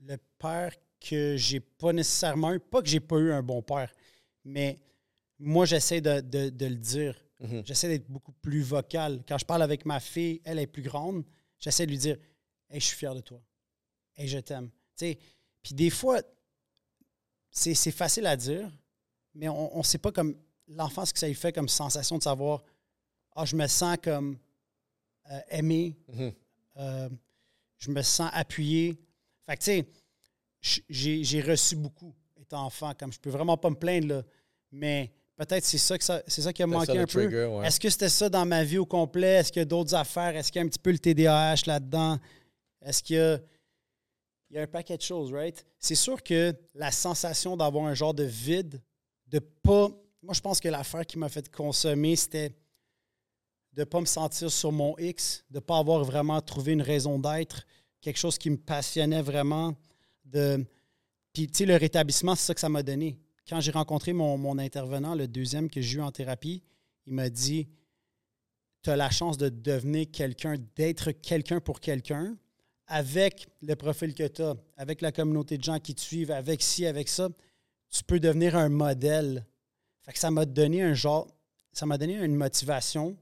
le père que j'ai pas nécessairement eu. Pas que j'ai pas eu un bon père, mais moi, j'essaie de, de- de le dire. Mhm. J'essaie d'être beaucoup plus vocal. Quand je parle avec ma fille, elle est plus grande, j'essaie de lui dire Hey, je suis fier de toi. Hey, je t'aime. Tu sais, Puis des fois, c'est c'est facile à dire, mais on ne sait pas comme l'enfant ce que ça lui fait comme sensation de savoir Ah, je me sens comme euh, aimé, Mhm. euh, je me sens appuyé. Fait que, tu sais, j'ai reçu beaucoup étant enfant, comme je peux vraiment pas me plaindre, là, mais peut-être c'est ça, que ça, c'est ça qui a manqué ça, un peu. ouais. Est-ce que c'était ça dans ma vie au complet? Est-ce qu'il y a d'autres affaires? Est-ce qu'il y a un petit peu le TDAH là-dedans? Est-ce qu'il y a, il y a un paquet de choses, right? C'est sûr que la sensation d'avoir un genre de vide, de pas. Moi, je pense que l'affaire qui m'a fait consommer, c'était de ne pas me sentir sur mon X, de ne pas avoir vraiment trouvé une raison d'être, quelque chose qui me passionnait vraiment. De... Puis, tu sais, le rétablissement, c'est ça que ça m'a donné. Quand j'ai rencontré mon, mon intervenant, le deuxième que j'ai eu en thérapie, il m'a dit Tu as la chance de devenir quelqu'un, d'être quelqu'un pour quelqu'un, avec le profil que tu as, avec la communauté de gens qui te suivent, avec ci, avec ça, tu peux devenir un modèle. Fait que ça m'a donné un genre, ça m'a donné une motivation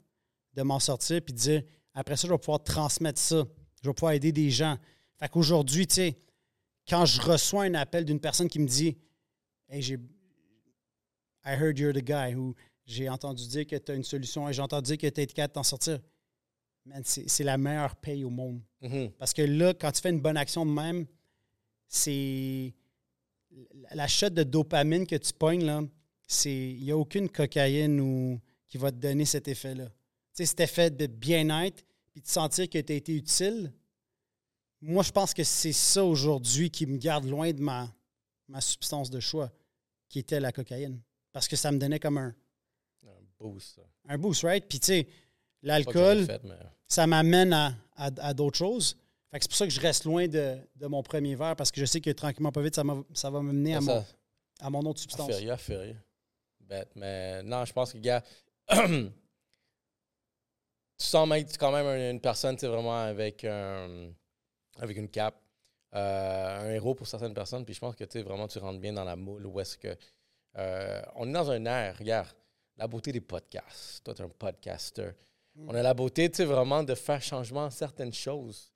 de m'en sortir puis de dire après ça, je vais pouvoir transmettre ça. Je vais pouvoir aider des gens. Fait qu'aujourd'hui, tu sais, quand je reçois un appel d'une personne qui me dit Hey, j'ai I heard you're the guy ou j'ai entendu dire que tu as une solution et j'ai entendu dire que tu es capable de t'en sortir. Man, c'est c'est la meilleure paye au monde. Mhm. Parce que là, quand tu fais une bonne action de même, c'est la shot de dopamine que tu pognes, là, il n'y a aucune cocaïne ou, qui va te donner cet effet-là. Tu sais, cet effet de bien-être, puis de sentir que tu as été utile, moi, je pense que c'est ça aujourd'hui qui me garde loin de ma, ma substance de choix, qui était la cocaïne. Parce que ça me donnait comme un. Un boost. Un boost, right? Puis, tu sais, l'alcool, ça m'amène à, à, d'autres choses. Fait que c'est pour ça que je reste loin de, de, mon premier verre, parce que je sais que tranquillement, pas vite, ça, ça va m'amener à mon, à mon autre substance. À faire, Bête. Mais non, je pense que, gars, tu sens quand même une personne, tu vraiment avec, avec une cape. Euh, un héros pour certaines personnes. Puis je pense que tu vraiment tu rentres bien dans la moule où est-ce que. Euh, on est dans un air, regarde, la beauté des podcasts. Toi, tu es un podcaster. On a la beauté, tu sais, vraiment de faire changement à certaines choses.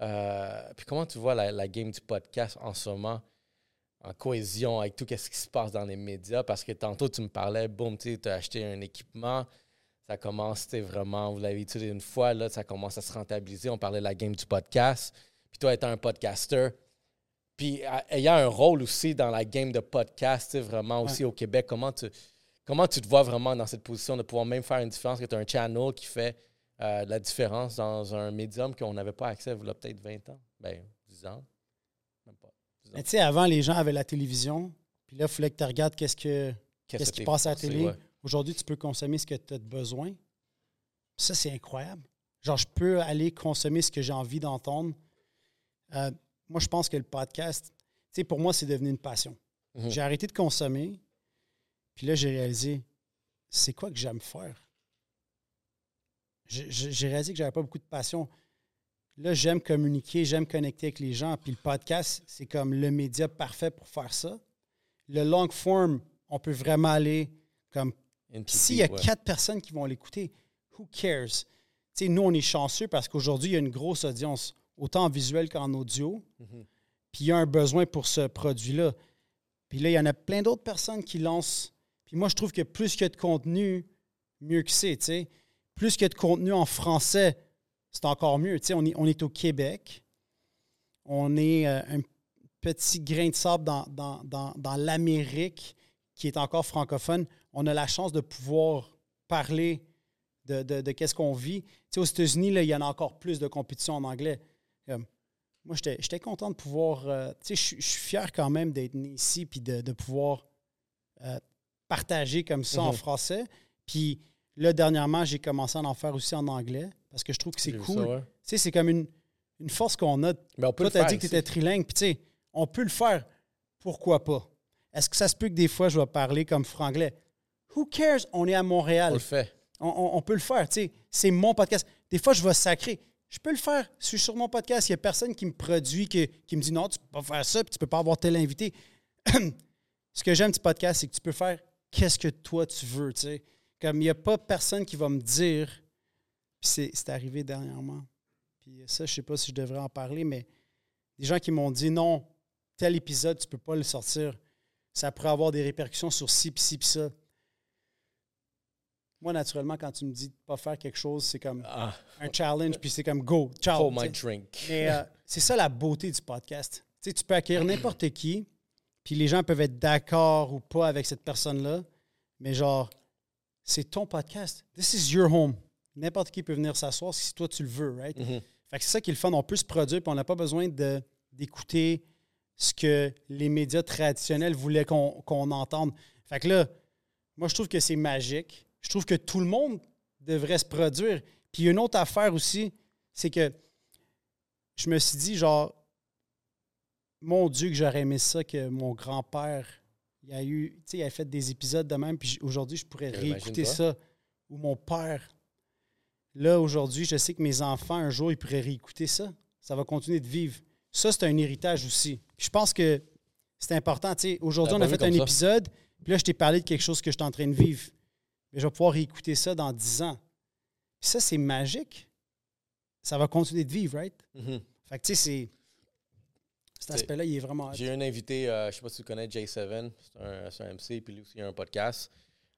Euh, puis comment tu vois la, game du podcast en ce moment, en cohésion avec tout ce qui se passe dans les médias? Parce que tantôt, tu me parlais, boum, tu as acheté un équipement, ça commence, tu vraiment, vous l'avez étudié une fois, là, ça commence à se rentabiliser. On parlait de la game du podcast. Puis toi, étant un podcaster, puis ayant un rôle aussi dans la game de podcast, vraiment aussi au Québec, comment tu, comment tu te vois vraiment dans cette position de pouvoir même faire une différence, que tu as un channel qui fait euh, la différence dans un médium qu'on n'avait pas accès il y a peut-être 20 ans, ben 10 ans, même pas. tu sais, avant, les gens avaient la télévision, puis là, il fallait que tu regardes qu'est-ce, que, qu'est-ce qui passe à la télé. Aujourd'hui, tu peux consommer ce que tu as besoin. Ça, c'est incroyable. Genre, je peux aller consommer ce que j'ai envie d'entendre euh, moi, je pense que le podcast, tu pour moi, c'est devenu une passion. Mhm. J'ai arrêté de consommer, puis là, j'ai réalisé, c'est quoi que j'aime faire? J'ai réalisé que j'avais pas beaucoup de passion. Là, j'aime communiquer, j'aime connecter avec les gens, puis le podcast, c'est comme le média parfait pour faire ça. Le long form, on peut vraiment aller comme. S'il y a quatre personnes qui vont l'écouter, who cares? nous, on est chanceux parce qu'aujourd'hui, il y a une grosse audience autant en visuel qu'en audio. Mhm. Puis il y a un besoin pour ce produit-là. Puis là, il y en a plein d'autres personnes qui lancent. Puis moi, je trouve que plus qu'il y a de contenu, mieux que c'est. Plus qu'il y a de contenu en français, c'est encore mieux. On est, on est au Québec. On est euh, un petit grain de sable dans, dans, l'Amérique qui est encore francophone. On a la chance de pouvoir parler de, de, qu'est-ce qu'on vit. aux États-Unis, il y en a encore plus de compétition en anglais moi, j'étais content de pouvoir. Euh, tu sais, je suis fier quand même d'être né ici puis de, pouvoir euh, partager comme ça en mhm. français. Puis là, dernièrement, j'ai commencé à en faire aussi en anglais parce que je trouve que c'est cool. Tu sais, c'est comme une, une force qu'on a. Mais on Toi, tu as dit que tu étais trilingue. Puis tu sais, on peut le faire. Pourquoi pas? Est-ce que ça se peut que des fois, je vais parler comme franglais? Who cares? On est à Montréal. On le fait. On, on peut le faire. Tu sais, c'est mon podcast. Des fois, je vais sacrer je peux le faire. Je suis sur mon podcast. Il n'y a personne qui me produit, qui, me dit non, tu peux pas faire ça, puis tu peux pas avoir tel invité. Ce que j'aime du podcast, c'est que tu peux faire qu'est-ce que toi tu veux. Comme il n'y a pas personne qui va me dire, puis c'est arrivé dernièrement. Puis ça, je sais pas si je devrais en parler, mais des gens qui m'ont dit non, tel épisode, tu peux pas le sortir. Ça pourrait avoir des répercussions sur ci, puis ci, puis ça. Moi, naturellement, quand tu me dis de ne pas faire quelque chose, c'est comme ah. un challenge, puis c'est comme go, ciao. my drink. Mais euh, c'est ça la beauté du podcast. tu peux accueillir n'importe qui, puis les gens peuvent être d'accord ou pas avec cette personne-là, mais genre, c'est ton podcast. This is your home. N'importe qui peut venir s'asseoir si toi tu le veux, right? Mm-hmm. Fait que c'est ça qui est le fun. On peut se produire, puis on n'a pas besoin d'écouter ce que les médias traditionnels voulaient qu'on entende. Fait que là, moi, je trouve que c'est magique je trouve que tout le monde devrait se produire. Puis une autre affaire aussi, c'est que je me suis dit, genre, mon Dieu, que j'aurais aimé ça que mon grand-père, il a eu, tu sais, il a fait des épisodes de même, puis aujourd'hui, je pourrais réécouter ça. Ou mon père. Là, aujourd'hui, je sais que mes enfants, un jour, ils pourraient réécouter ça. Ça va continuer de vivre. Ça, c'est un héritage aussi. Je pense que c'est important. Tu sais, aujourd'hui, on a fait un épisode, puis là, je t'ai parlé de quelque chose que je suis en train de vivre mais je vais pouvoir réécouter ça dans 10 ans. Puis ça, c'est magique. Ça va continuer de vivre, right? Mm-hmm. Fait que, tu sais, c'est. Cet aspect-là, il est vraiment. J'ai un invité, euh, je ne sais pas si tu connais J7, c'est un, MC, puis lui aussi, il a un podcast.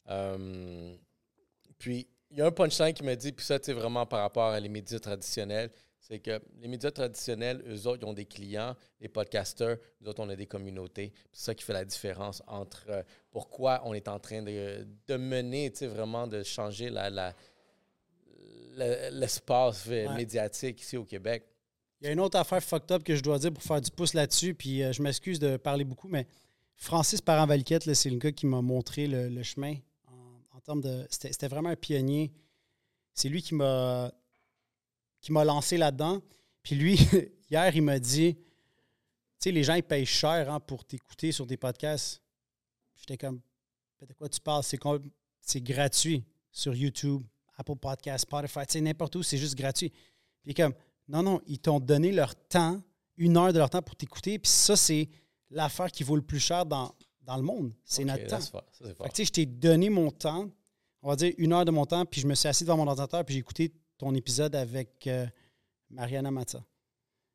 Euh, puis, il y a un punchline qui m'a dit, puis ça, tu sais, vraiment par rapport à les médias traditionnels, C'est que les médias traditionnels, eux autres, ils ont des clients, les podcasters, nous autres, on a des communautés. C'est ça qui fait la différence entre euh, pourquoi on est en train de, de mener, tu sais, vraiment de changer la, la, l'espace médiatique ici au Québec. Il y a une autre affaire fucked up que je dois dire pour faire du pouce là-dessus, puis euh, je m'excuse de parler beaucoup, mais Francis Parent-Valquette, c'est le gars qui m'a montré le, chemin en, termes de. C'était vraiment un pionnier. C'est lui qui m'a qui m'a lancé là-dedans. Puis lui, hier, il m'a dit Tu sais, les gens, ils payent cher hein, pour t'écouter sur des podcasts. J'étais comme De quoi tu parles? C'est gratuit sur YouTube, Apple Podcasts, Spotify, tu sais, n'importe où, c'est juste gratuit. Puis comme non, non, ils t'ont donné leur temps, une heure de leur temps pour t'écouter. Puis ça, c'est l'affaire qui vaut le plus cher dans, dans le monde. C'est notre temps. je t'ai donné mon temps, on va dire une heure de mon temps, puis je me suis assis devant mon ordinateur, puis j'ai écouté ton épisode avec euh, Mariana Mata.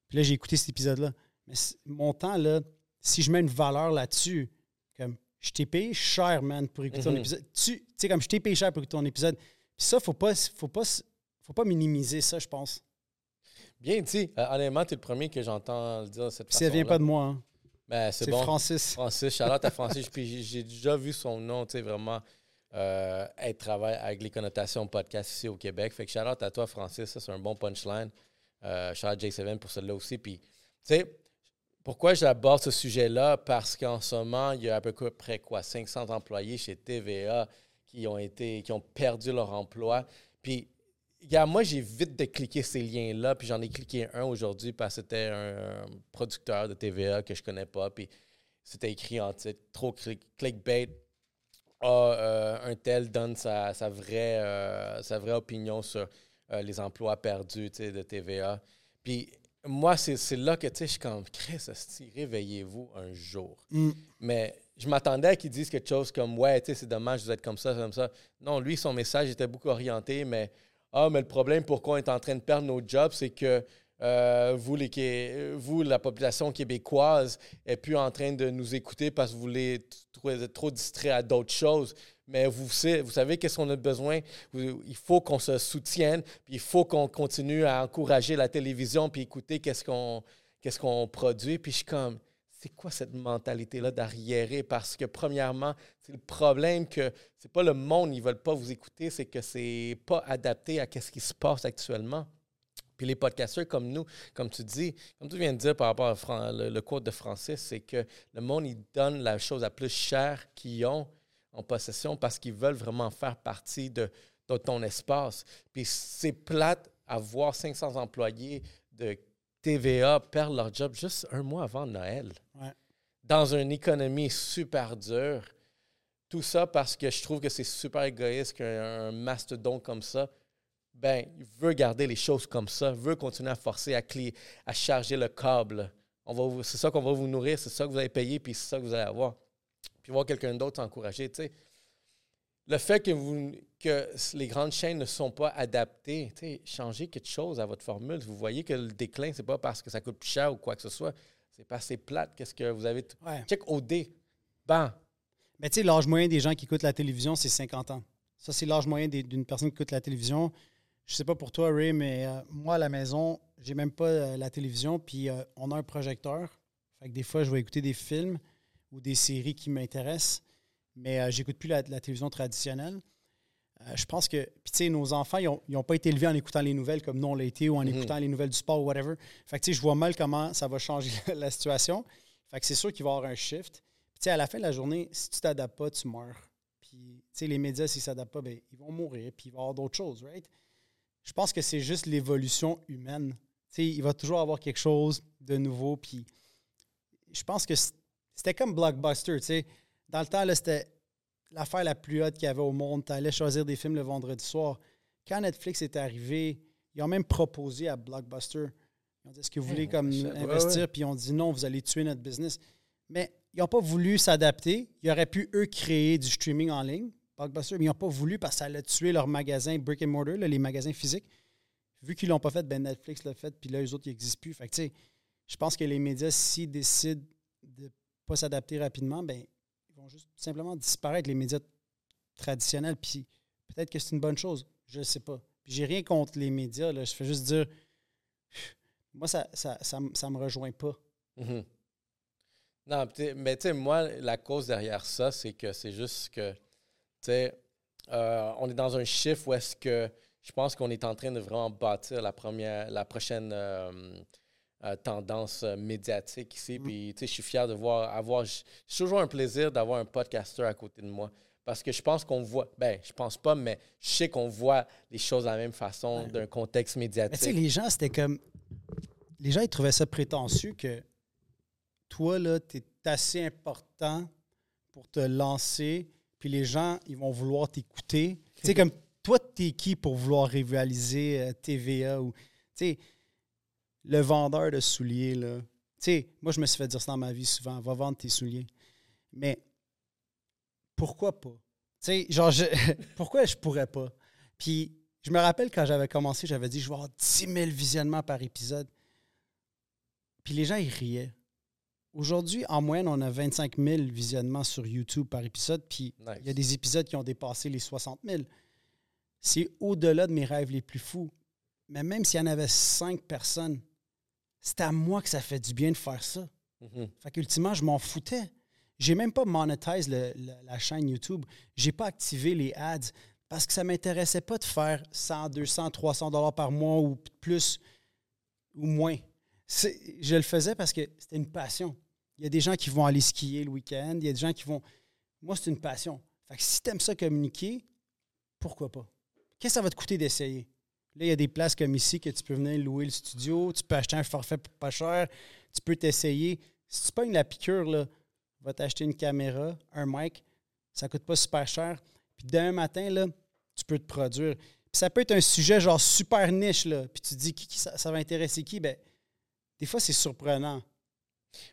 Puis là, j'ai écouté cet épisode-là. Mais mon temps, là, si je mets une valeur là-dessus, comme je t'ai payé cher, man, pour écouter ton mhm. épisode. Tu sais, comme je t'ai payé cher pour écouter ton épisode. Puis ça, faut pas, faut pas, faut pas minimiser ça, je pense. Bien dit. Euh, honnêtement, tu es le premier que j'entends le dire cette façon. Ça vient pas de moi. Hein. Ben, c'est bon. Francis. Francis, Charlotte à Francis. J'ai déjà vu son nom, tu sais, vraiment euh, être travaille avec les connotations podcast ici au Québec. Fait que Charlotte à toi, Francis. Ça, c'est un bon punchline. Euh, Charlotte J7 pour celle-là aussi. Puis, tu sais, pourquoi j'aborde ce sujet-là? Parce qu'en ce moment, il y a à peu près quoi, 500 employés chez TVA qui ont été, qui ont perdu leur emploi. Puis moi, j'ai vite de cliquer ces liens-là, puis j'en ai cliqué un aujourd'hui parce que c'était un, producteur de TVA que je connais pas, puis c'était écrit en titre, trop clickbait. Ah, un tel donne sa, vraie, euh, sa vraie opinion sur euh, les emplois perdus de TVA. Puis moi, c'est là que je suis comme, Chris, réveillez-vous un jour. Mm. Mais je m'attendais à qu'ils disent quelque chose comme, ouais, c'est dommage, vous êtes comme ça, comme ça. Non, lui, son message était beaucoup orienté, mais ah, mais le problème, pourquoi on est en train de perdre nos jobs, c'est que euh, vous, les, vous, la population québécoise, est plus en train de nous écouter parce que vous voulez trop distrait à d'autres choses. Mais vous, savez qu'est-ce qu'on a besoin? Il faut qu'on se soutienne, puis il faut qu'on continue à encourager la télévision, puis écouter qu'est-ce qu'on produit. Puis je suis comme, c'est quoi cette mentalité-là d'arriérer? Parce que, premièrement, c'est le problème que c'est pas le monde, ils veulent pas vous écouter, c'est que c'est pas adapté à ce qui se passe actuellement. Puis les podcasteurs comme nous, comme tu dis, comme tu viens de dire par rapport au le, le quote de Francis, c'est que le monde, il donne la chose la plus chère qu'ils ont en possession parce qu'ils veulent vraiment faire partie de, de ton espace. Puis c'est plate à voir 500 employés de TVA perdent leur job juste un mois avant Noël. Dans une économie super dure. Tout ça parce que je trouve que c'est super égoïste qu'un mastodon comme ça, ben, il veut garder les choses comme ça, veut continuer à forcer, à, à charger le câble. C'est ça qu'on va vous nourrir, c'est ça que vous allez payer, puis c'est ça que vous allez avoir. Puis voir quelqu'un d'autre s'encourager, tu sais le fait que, vous, que les grandes chaînes ne sont pas adaptées, changez quelque chose à votre formule. Vous voyez que le déclin, c'est pas parce que ça coûte plus cher ou quoi que ce soit. C'est parce que c'est plate. Qu'est-ce que vous avez. Ouais. Check OD. Ban. Mais tu sais, l'âge moyen des gens qui écoutent la télévision, c'est 50 ans. Ça, c'est l'âge moyen d'une personne qui écoute la télévision. Je sais pas pour toi, Ray, mais euh, moi, à la maison, j'ai même pas euh, la télévision, puis euh, on a un projecteur. Fait que des fois, je vais écouter des films ou des séries qui m'intéressent mais j'écoute plus la, télévision traditionnelle. Je pense que, puis tu sais, nos enfants, ils n'ont pas été élevés en écoutant les nouvelles comme nous on l'a été ou en mhm. écoutant les nouvelles du sport ou whatever. Fait que tu sais, je vois mal comment ça va changer la situation. Fait que c'est sûr qu'il va y avoir un shift. Puis tu sais, à la fin de la journée, si tu t'adaptes pas, tu meurs. Puis tu sais, les médias, s'ils ne s'adaptent pas, ben, ils vont mourir. Puis il va y avoir d'autres choses, right? Je pense que c'est juste l'évolution humaine. Il va toujours avoir quelque chose de nouveau. Puis je pense que c'était comme Blockbuster, dans le temps, c'était l'affaire la plus haute qu'il y avait au monde. Tu allais choisir des films le vendredi soir. Quand Netflix est arrivé, ils ont même proposé à Blockbuster. Ils ont dit Est-ce que vous voulez comme investir? Puis ils ont dit non, vous allez tuer notre business. Mais ils n'ont pas voulu s'adapter. Ils auraient pu, eux, créer du streaming en ligne, Blockbuster, mais ils n'ont pas voulu parce que ça allait tuer leurs magasins brick and mortar, les magasins physiques. Vu qu'ils ne l'ont pas fait, ben Netflix l'a fait, puis là, les autres, ils n'existent plus. Fait que, je pense que les médias, s'ils décident de ne pas s'adapter rapidement, ben vont juste simplement disparaître, les médias traditionnels. Puis peut-être que c'est une bonne chose. Je ne sais pas. J'ai rien contre les médias. Là. Je fais juste dire moi, ça ça, ça, ça me rejoint pas. Mhm. Non, mais tu sais, moi, la cause derrière ça, c'est que c'est juste que, sais, euh, on est dans un chiffre où est-ce que je pense qu'on est en train de vraiment bâtir la première, la prochaine euh, euh, tendance médiatique ici. Mm. Puis, tu sais, je suis fier de voir, avoir, c'est toujours un plaisir d'avoir un podcaster à côté de moi. Parce que je pense qu'on voit, ben, je pense pas, mais je sais qu'on voit les choses de la même façon d'un contexte médiatique. Tu sais, les gens, c'était comme. Les gens, ils trouvaient ça prétentieux que toi, là, tu es assez important pour te lancer, puis les gens, ils vont vouloir t'écouter. Tu sais, comme toi, tu es qui pour vouloir rivaliser euh, TVA ou. Tu sais, le vendeur de souliers, là. Tu sais, moi, je me suis fait dire ça dans ma vie souvent va vendre tes souliers. Mais pourquoi pas? Tu sais, genre, pourquoi je pourrais pas? Puis, je me rappelle quand j'avais commencé, j'avais dit je vais avoir 10 000 visionnements par épisode. Puis les gens, ils riaient. Aujourd'hui, en moyenne, on a 25 000 visionnements sur YouTube par épisode, puis il y a des épisodes qui ont dépassé les 60 000. C'est au-delà de mes rêves les plus fous. Mais même s'il y en avait cinq personnes, c'est à moi que ça fait du bien de faire ça. Mm-hmm. Fait qu'ultimement, je m'en foutais. J'ai même pas monétisé la chaîne YouTube. J'ai pas activé les ads parce que ça m'intéressait pas de faire 100, 200, 300 dollars par mois ou plus ou moins. Je le faisais parce que c'était une passion. Il y a des gens qui vont aller skier le week-end. Il y a des gens qui vont. Moi, c'est une passion. Fait que si tu aimes ça communiquer, pourquoi pas? Qu'est-ce que ça va te coûter d'essayer? Là, il y a des places comme ici que tu peux venir louer le studio, tu peux acheter un forfait pour pas cher, tu peux t'essayer. Si tu pognes la piqûre, là, va t'acheter une caméra, un mic, ça coûte pas super cher. Puis d'un matin, tu peux te produire. Ça peut être un sujet genre super niche, là, puis tu te dis qui, ça, ça, va intéresser qui? Ben, des fois, c'est surprenant.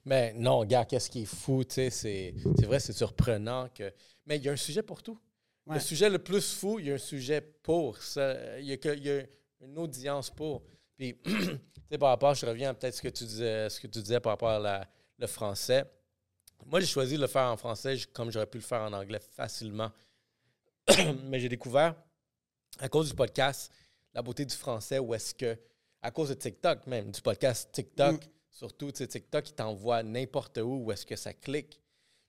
Mais non, regarde, qu'est-ce qui est fou, tu sais, c'est vrai, c'est surprenant que. Mais il y a un sujet pour tout. Le sujet le plus fou, il y a un sujet pour. Ça. Il, y a que, il y a une audience pour. Puis, tu sais, par rapport, je reviens peut-être ce que tu disais, ce que tu disais par rapport à la, le français. Moi, j'ai choisi de le faire en français comme j'aurais pu le faire en anglais facilement. Mais j'ai découvert, à cause du podcast, la beauté du français, où est-ce que, à cause de TikTok même, du podcast TikTok, mm. Surtout, tu sais, TikTok, il t'envoie n'importe où où est-ce que ça clique.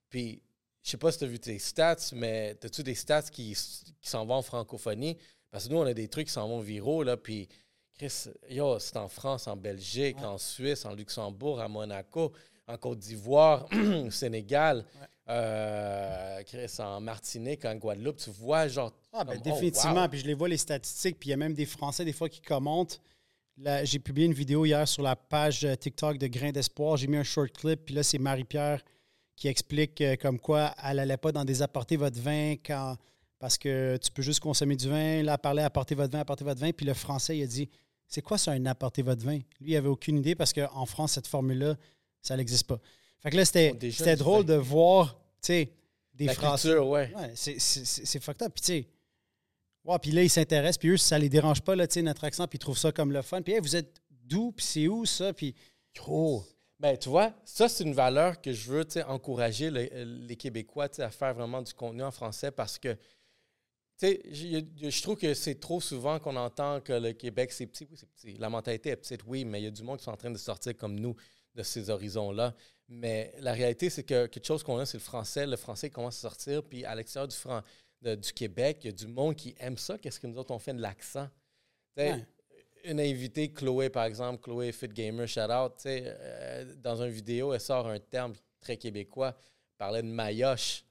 Puis, je sais pas si tu as vu tes stats, mais as-tu des stats qui, qui s'en vont en francophonie? Parce que nous, on a des trucs qui s'en vont viraux, là, puis Chris, yo, c'est en France, en Belgique, en Suisse, en Luxembourg, à Monaco, en Côte d'Ivoire, au Sénégal, euh, Chris, en Martinique, en Guadeloupe. Tu vois, genre. Ah, ben, oh, définitivement. Puis je les vois, les statistiques. Puis il y a même des Français, des fois, qui commentent j'ai publié une vidéo hier sur la page euh, TikTok de Grain d'Espoir. J'ai mis un short clip, puis là, c'est Marie-Pierre qui explique euh, comme quoi elle n'allait pas dans des apporter votre vin quand, parce que tu peux juste consommer du vin. Là, elle parlait apporter votre vin, apporter votre vin. Puis le français, il a dit C'est quoi ça, un apporter votre vin? Lui, il avait aucune idée parce qu'en France, cette formule-là, ça n'existe pas. Fait que là, c'était drôle de voir, tu sais, des Français. ouais. ouais c'est fucked up. Puis, tu sais, Ouais, puis là, ils s'intéressent, puis eux, ça les dérange pas, là, notre accent, puis ils trouvent ça comme le fun. Puis, vous êtes d'où, puis c'est où ça, puis. Oh! Ben, tu vois, ça, c'est une valeur que je veux encourager les Québécois à faire vraiment du contenu en français parce que, sais, je trouve que c'est trop souvent qu'on entend que le Québec, c'est petit. Oui, c'est petit. La mentalité est petite, oui, mais il y a du monde qui sont en train de sortir comme nous de ces horizons-là. Mais la réalité, c'est que quelque chose qu'on a, c'est le français. Le français commence à sortir, puis à l'extérieur du, du Québec, il y a du monde qui aime ça. Qu'est-ce que nous autres, on fait de l'accent? Une invitée, Chloé, par exemple, Chloé Fit Gamer, shout out, euh, dans une vidéo, elle sort un terme très québécois, elle parlait de maillotche.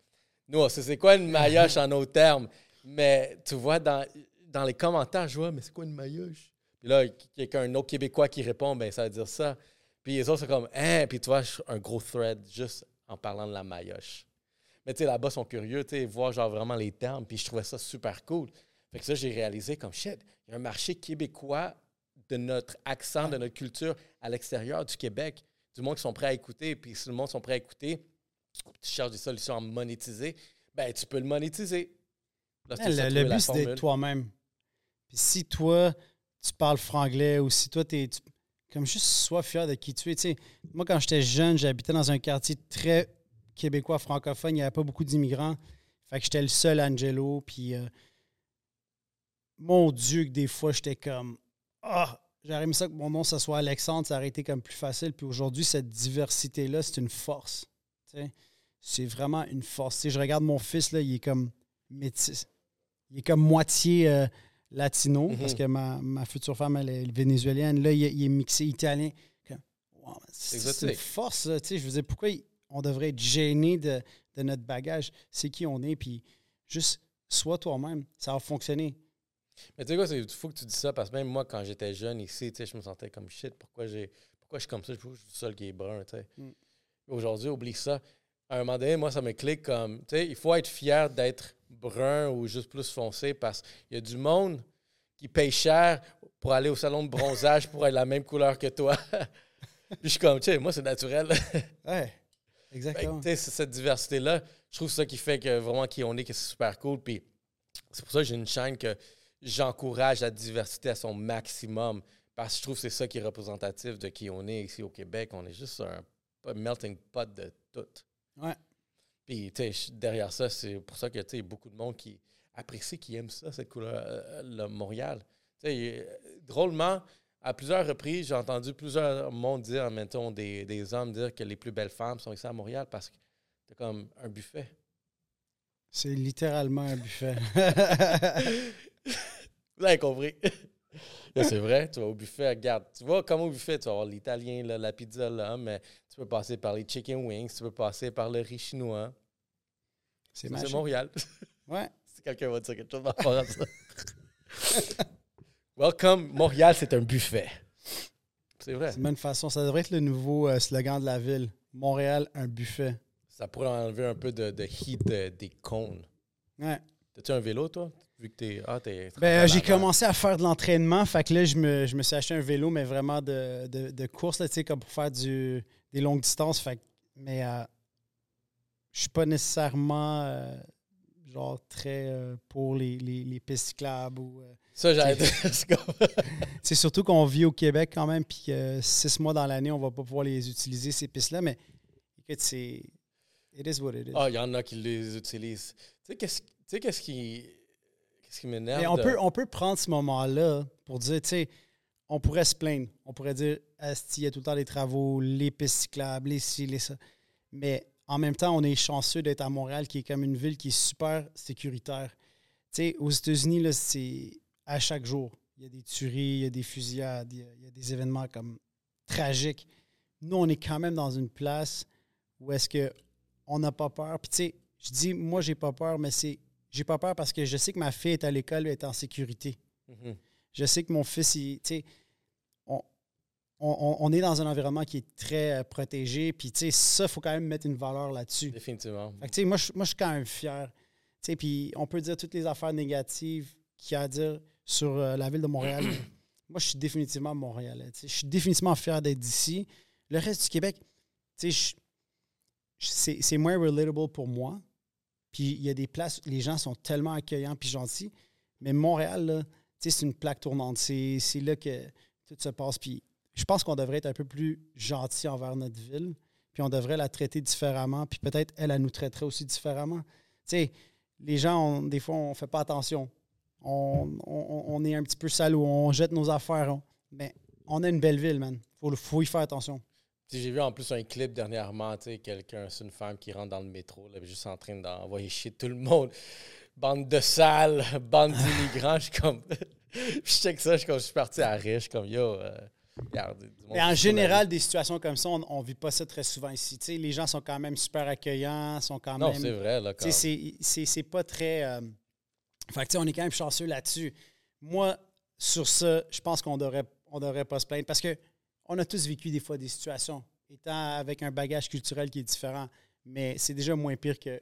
Nous, c'est quoi une maillotche en nos termes? Mais tu vois, dans, dans les commentaires, je vois, mais c'est quoi une maillotche? Puis là, il y a un autre Québécois qui répond, ben ça veut dire ça. Puis les autres, c'est comme, hein? Puis tu vois, un gros thread juste en parlant de la maillotche. Mais tu sais, là-bas, ils sont curieux, tu sais, voir genre vraiment les termes. Puis je trouvais ça super cool. Fait que ça, j'ai réalisé comme shit, il y a un marché québécois de notre accent, de notre culture à l'extérieur du Québec. Du monde qui sont prêts à écouter. Puis si le monde sont prêts à écouter, tu cherches des solutions à monétiser, ben tu peux le monétiser. le, but, c'est d'être toi-même. Puis si toi, tu parles franglais ou si toi, tu es. comme juste sois fier de qui tu es. Tu sais, moi, quand j'étais jeune, j'habitais dans un quartier très québécois francophone, il n'y avait pas beaucoup d'immigrants. Fait que j'étais le seul Angelo. Puis, euh, mon Dieu, que des fois, j'étais comme Ah, j'aurais aimé ça que mon nom, ça soit Alexandre, ça aurait été comme plus facile. Puis aujourd'hui, cette diversité-là, c'est une force. C'est vraiment une force. je regarde mon fils, là, il est comme métis. Il est comme moitié euh, latino, Mhm. parce que ma, ma future femme, elle est vénézuélienne. Là, il, est- il est mixé italien. Wow, c'est c'est une force, là. Je veux dire, pourquoi il- on devrait être gêné de, de notre bagage? C'est qui on est, puis juste sois toi-même. Ça va fonctionner. Mais tu sais quoi, il faut que tu dis ça parce que même moi, quand j'étais jeune ici, tu sais, je me sentais comme shit. Pourquoi, j'ai, pourquoi je suis comme ça? Pourquoi je suis le seul qui est brun, tu sais. Mm. Aujourd'hui, oublie ça. À un moment donné, moi, ça me clique comme, tu sais, il faut être fier d'être brun ou juste plus foncé parce qu'il y a du monde qui paye cher pour aller au salon de bronzage pour être la même couleur que toi. Puis je suis comme, tu sais, moi, c'est naturel. Ouais, Fait que, exactement. cette diversité-là, je trouve ça qui fait que vraiment qui on est, que c'est super cool. Puis c'est pour ça que j'ai une chaîne que j'encourage la diversité à son maximum. Parce que je trouve que c'est ça qui est représentatif de qui on est ici au Québec. On est juste un, un melting pot de tout. Ouais. Puis, tu sais, je- derrière ça, c'est pour ça que, tu sais, il y a beaucoup de monde qui apprécie, qui aime ça, cette couleur, euh, le Montréal. Tu sais, drôlement, à plusieurs reprises, j'ai entendu plusieurs monde dire, mettons, des, des hommes dire que les plus belles femmes sont ici à Montréal parce que c'est comme un buffet. C'est littéralement un buffet. Vous avez compris. C'est vrai, tu vas au buffet, regarde, tu vas comme au buffet, tu vas avoir l'italien, la pizza là, mais tu peux passer par les chicken wings, tu peux passer par le riz chinois. C'est. Montréal. Ouais. si quelqu'un va dire quelque chose par rapport à ça. Welcome, Montréal, c'est un buffet. C'est vrai. C'est une bonne façon. Ça devrait être le nouveau euh, slogan de la ville. Montréal, un buffet. Ça pourrait enlever un peu de, de heat de- des cônes. Ouais. T'as-tu un vélo, toi? Vu que t'es. Ah, t'es. Ben, euh, j'ai commencé à faire de l'entraînement. Fait que là, je me, je me suis acheté un vélo, mais vraiment de, de, de course, tu sais, comme pour faire du, des longues distances. Fait que- mais euh, je suis pas nécessairement euh, genre très euh, pour les, les, les pistes cyclables. Ou, euh, Ça, dire. c'est surtout qu'on vit au Québec quand même, puis que six mois dans l'année, on va pas pouvoir les utiliser, ces pistes-là. Mais écoute, c'est. It is what it is. Ah, il y en a qui les utilisent. Tu sais, qu'est-ce qui. Qu'est-ce qui m'énerve? Mais on de- peut, on peut prendre ce moment-là pour dire, tu sais, on pourrait se plaindre. On pourrait dire, Asti, il y a tout le temps des travaux, les pistes cyclables, les ci, les ça. Mais en même temps, on est chanceux d'être à Montréal, qui est comme une ville qui est super sécuritaire. Tu sais, aux États-Unis, là, c'est à chaque jour. Il y a des tueries, il y a des fusillades, il y a, il y a des événements comme tragiques. Nous, on est quand même dans une place où est-ce que on n'a pas peur. Puis tu sais, je dis, moi, j'ai pas peur, mais c'est j'ai pas peur parce que je sais que ma fille est à l'école, elle est en sécurité. Mhm. Je sais que mon fils, il- tu sais, on, on- on est dans un environnement qui est très euh, protégé. Puis, tu sais, ça, il faut quand même mettre une valeur là-dessus. Définitivement. Fait que, tu sais, moi, je moi, je suis quand même fier. Tu sais, puis on peut dire toutes les affaires négatives qu'il y a à dire sur euh, la ville de Montréal. moi, je suis définitivement montréalais. Je suis définitivement fier d'être d'ici. Le reste du Québec, c'est moins relatable pour moi. Puis il y a des places, les gens sont tellement accueillants puis gentils. Mais Montréal, c'est une plaque tournante. C'est là que tout se passe. Puis je pense qu'on devrait être un peu plus gentil envers notre ville. Puis on devrait la traiter différemment. Puis peut-être elle, elle nous traiterait aussi différemment. Tu sais, les gens, on- des fois, on fait pas attention. On, on- on est un petit peu sale ou on jette nos affaires. on- mais on a une belle ville, man. Faut, faut y faire attention. J'ai vu en plus un clip dernièrement, tu sais, quelqu'un, c'est une femme qui rentre dans le métro, là, juste en train d'envoyer chier tout le monde. Bande de sales, bande d'immigrants. Je suis comme. je check ça, je suis comme, je suis parti à riche, comme, yo, euh, regarde. en général, des situations comme ça, on ne vit pas ça très souvent ici. Les gens sont quand même super accueillants, sont quand Non, même. c'est vrai, là. C'est pas très. euh, Fait que, tu sais, on est quand même chanceux là-dessus. Moi, sur ça, je pense qu'on devrait, on devrait pas se plaindre parce que on a tous vécu des fois des situations, étant avec un bagage culturel qui est différent, mais c'est déjà moins pire que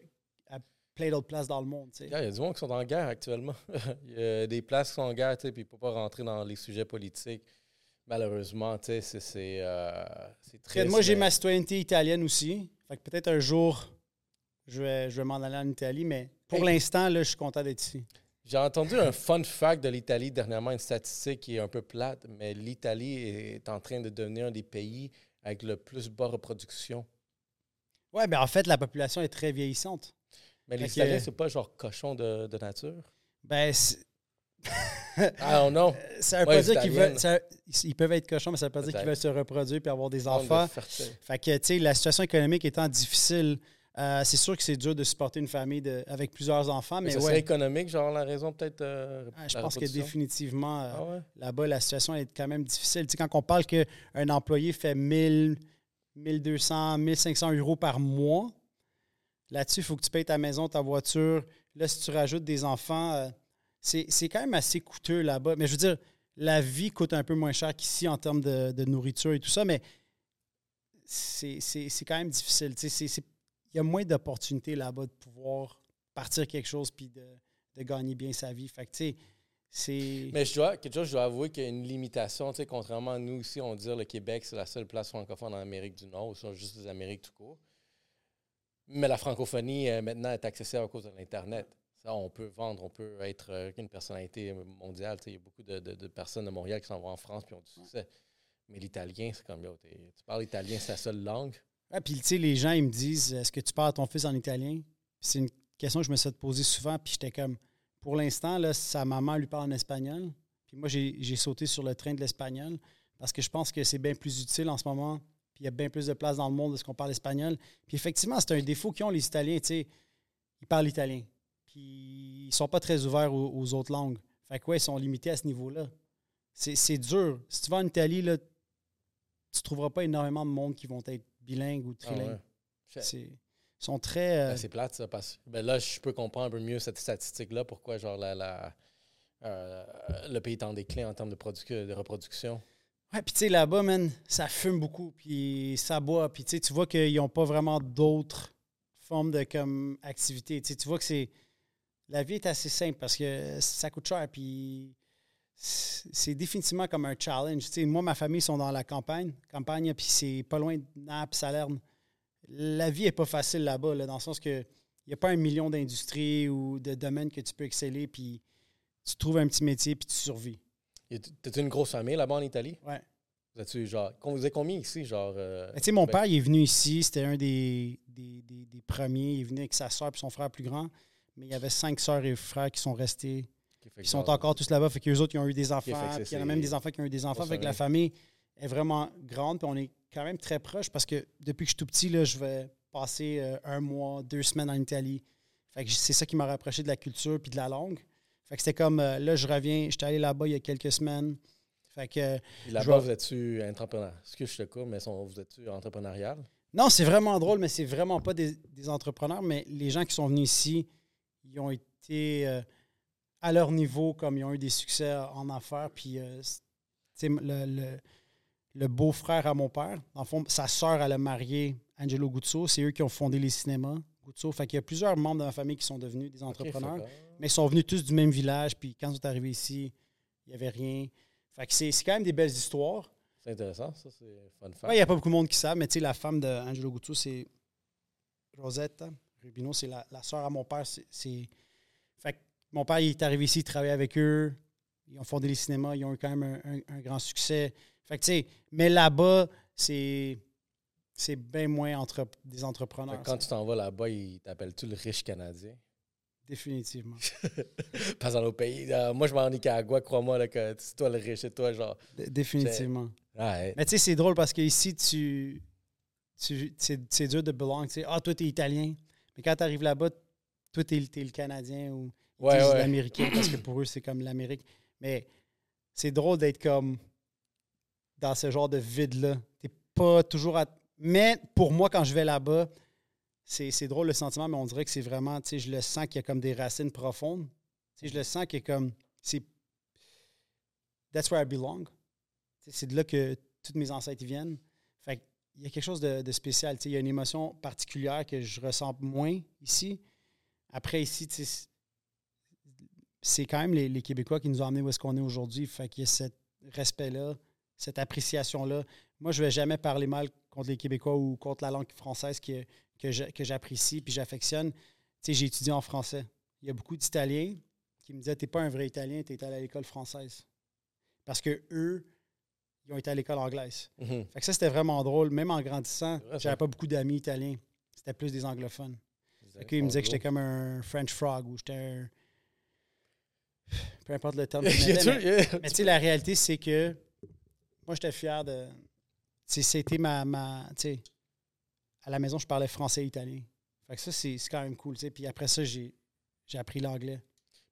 à plein d'autres places dans le monde. tu sais. Il y a du monde qui sont en guerre actuellement. Il y a des places qui sont en guerre, tu sais, puis il ne faut pas rentrer dans les sujets politiques. Malheureusement, tu sais, c'est- euh, triste. Moi, j'ai ma citoyenneté italienne aussi. Fait que peut-être un jour, je vais, je vais m'en aller en Italie, mais pour Hey. l'instant, là, je suis content d'être ici. J'ai entendu un fun fact de l'Italie dernièrement, une statistique qui est un peu plate, mais l'Italie est en train de devenir un des pays avec le plus bas reproduction. Ouais, ben en fait, la population est très vieillissante. Mais les Fait que- Italiens, c'est pas genre cochon de, de nature? Ben, Ah non. Ça veut Ouais, pas dire qu'ils veulent. ça- ils peuvent être cochons, mais ça veut pas dire qu'ils veulent se reproduire puis avoir des enfants. fertile. Fait que, tu sais, la situation économique étant difficile, euh, c'est sûr que c'est dur de supporter une famille de- avec plusieurs enfants, Mais ouais. économique, genre la raison peut-être. euh, Ah, je pense que définitivement, euh, Ah ouais? là-bas, la situation est quand même difficile. Tu sais, quand on parle qu'un employé fait 1000, 1200, 1500 euros par mois, là-dessus, il faut que tu payes ta maison, ta voiture. Là, si tu rajoutes des enfants, euh, c'est c'est quand même assez coûteux là-bas. Mais je veux dire, la vie coûte un peu moins cher qu'ici en termes de, de nourriture et tout ça, mais c'est c'est- c'est quand même difficile. Tu sais, c'est- c'est- Il y a moins d'opportunités là-bas de pouvoir partir quelque chose puis de, de gagner bien sa vie. Fait que. Mais je dois, quelque chose, je dois avouer qu'il y a une limitation. Tu sais, contrairement à nous ici, on dit le Québec, c'est la seule place francophone en Amérique du Nord, ou sinon juste les Amériques tout court. Mais la francophonie, euh, maintenant, est accessible à cause de l'Internet. Ça, on peut vendre, on peut être euh, une personnalité mondiale. Tu sais, il y a beaucoup de, de- de personnes de Montréal qui s'en vont en France puis ont du succès. Mais l'italien, c'est comme, yo, tu parles italien, c'est la seule langue. Ah, puis, tu sais, les gens, ils me disent Est-ce que tu parles à ton fils en italien C'est une question que je me suis poser souvent. Puis j'étais comme Pour l'instant, là, sa maman lui parle en espagnol. Puis moi, j'ai sauté sur le train de l'espagnol parce que je pense que c'est bien plus utile en ce moment. Puis il y a bien plus de place dans le monde de ce qu'on parle espagnol. Puis effectivement, c'est un défaut qu'ils ont, les Italiens. Tu sais, ils parlent italien. Puis ils sont pas très ouverts aux, autres langues. Fait que, ouais, ils sont limités à ce niveau-là. C'est c'est dur. Si tu vas en Italie, là, tu trouveras pas énormément de monde qui vont être bilingues ou Ah trilingues. ouais. Ils sont très. euh, Ben, c'est plate, ça. Parce... Ben, là, je peux comprendre un peu mieux cette statistique-là, pourquoi genre la, la- euh, le pays est en déclin en termes de, de reproduction. Ouais, puis tu sais, là-bas, man, ça fume beaucoup, puis ça boit, puis tu vois qu'ils n'ont pas vraiment d'autres formes de comme activité. Tu vois que c'est. La vie est assez simple parce que ça coûte cher, puis c'est définitivement comme un challenge. Tu sais, moi, ma famille sont dans la campagne, campagne, puis c'est pas loin de Naples, Salerne. La vie est pas facile là-bas, là, dans le sens que il n'y a pas un million d'industries ou de domaines que tu peux exceller, puis tu trouves un petit métier, puis tu survis. T'as-tu une grosse famille là-bas en Italie? Ouais. Vous êtes genre. Vous êtes combien ici? Genre. euh, Ben, tu sais, mon ben, père, il est venu ici. C'était un des, des, des- des premiers. Il est venu avec sa soeur et son frère plus grand. Mais il y avait cinq sœurs et frères qui sont restés. Qui sont encore tous là-bas. Fait qu'eux autres, ils ont eu des enfants. Puis il y en a même des enfants qui ont eu des enfants. Fait que la famille est vraiment grande. Puis on est quand même très proche parce que depuis que je suis tout petit, là, je vais passer euh, un mois, deux semaines en Italie. Fait que c'est ça qui m'a rapproché de la culture puis de la langue. Fait que c'était comme, euh, là, je reviens. J'étais allé là-bas il y a quelques semaines. Fait que, Là-bas, vous êtes-tu entrepreneur? Excuse, je te coupe, mais sont- vous êtes-tu entrepreneurial? Non, c'est vraiment drôle, mais c'est vraiment pas des, des entrepreneurs, mais les gens qui sont venus ici, ils ont été euh, à leur niveau, comme ils ont eu des succès en affaires. Puis, euh, c'est- le, le- le beau-frère à mon père, en fond, sa sœur, elle a marié Angelo Guzzo. C'est eux qui ont fondé les cinémas Guzzo. Fait qu'il y a plusieurs membres de ma famille qui sont devenus des entrepreneurs. Mais ils sont venus tous du même village. Puis quand ils sont arrivés ici, il n'y avait rien. Fait que c'est quand même des belles histoires. C'est intéressant, ça, c'est fun fact. Ouais, il n'y a pas beaucoup de monde qui savent, mais tu sais, la femme d'Angelo Guzzo, c'est Rosetta Rubino, c'est la, la soeur à mon père. c'est- C'est. Fait que mon père, il est arrivé ici, il travaillait avec eux. Ils ont fondé les cinémas, ils ont eu quand même un, un- un grand succès. Fait que, tu sais, mais là-bas, c'est. C'est bien moins entre, des entrepreneurs. que quand ça, tu t'en vas là-bas, ils t'appellent-tu le riche Canadien? définitivement. Pas dans nos pays. Euh, moi, je vais en Nicaragua, crois-moi, que c'est toi le riche, c'est toi, genre. Dé- définitivement. Ouais. Mais tu sais, c'est drôle parce qu'ici, tu, tu, c'est, dur de belong. Tu sais, ah, toi, t'es italien. Mais quand tu arrives là-bas, toi, t'es, le Canadien ou Ouais, disent ouais. l'Américain parce que pour eux, c'est comme l'Amérique. Mais c'est drôle d'être comme dans ce genre de vide-là. T'es pas toujours à. Mais pour moi, quand je vais là-bas, c'est, c'est drôle le sentiment, mais on dirait que c'est vraiment, tu sais, je le sens qu'il y a comme des racines profondes. Tu sais, je le sens qu'il y a comme. C'est. That's where I belong. Tu sais, C'est de là que tous mes ancêtres viennent. Fait il y a quelque chose de, de spécial. Tu sais, Il y a une émotion particulière que je ressens moins ici. Après, ici, tu sais, c'est- quand même les, les Québécois qui nous ont amenés où est-ce qu'on est aujourd'hui. Fait qu'il y a ce respect-là, cette appréciation-là. Moi, je ne vais jamais parler mal contre les Québécois ou contre la langue française que, que j'apprécie puis j'affectionne. Tu sais, j'ai étudié en français. Il y a beaucoup d'Italiens qui me disaient T'es pas un vrai Italien, tu es allé à l'école française. Parce que eux, ils ont été à l'école anglaise. Mhm. Fait que ça, c'était vraiment drôle. Même en grandissant, j'avais pas beaucoup d'amis italiens. C'était plus des anglophones. Fait qu'ils me disaient que j'étais comme un French frog ou j'étais un. Peu importe le terme. mais, mais tu sais, la réalité, c'est que moi, j'étais fier de. C'était ma. ma tu sais, à la maison, je parlais français et italien. Fait que ça, c'est quand même cool. Puis après ça, j'ai appris l'anglais.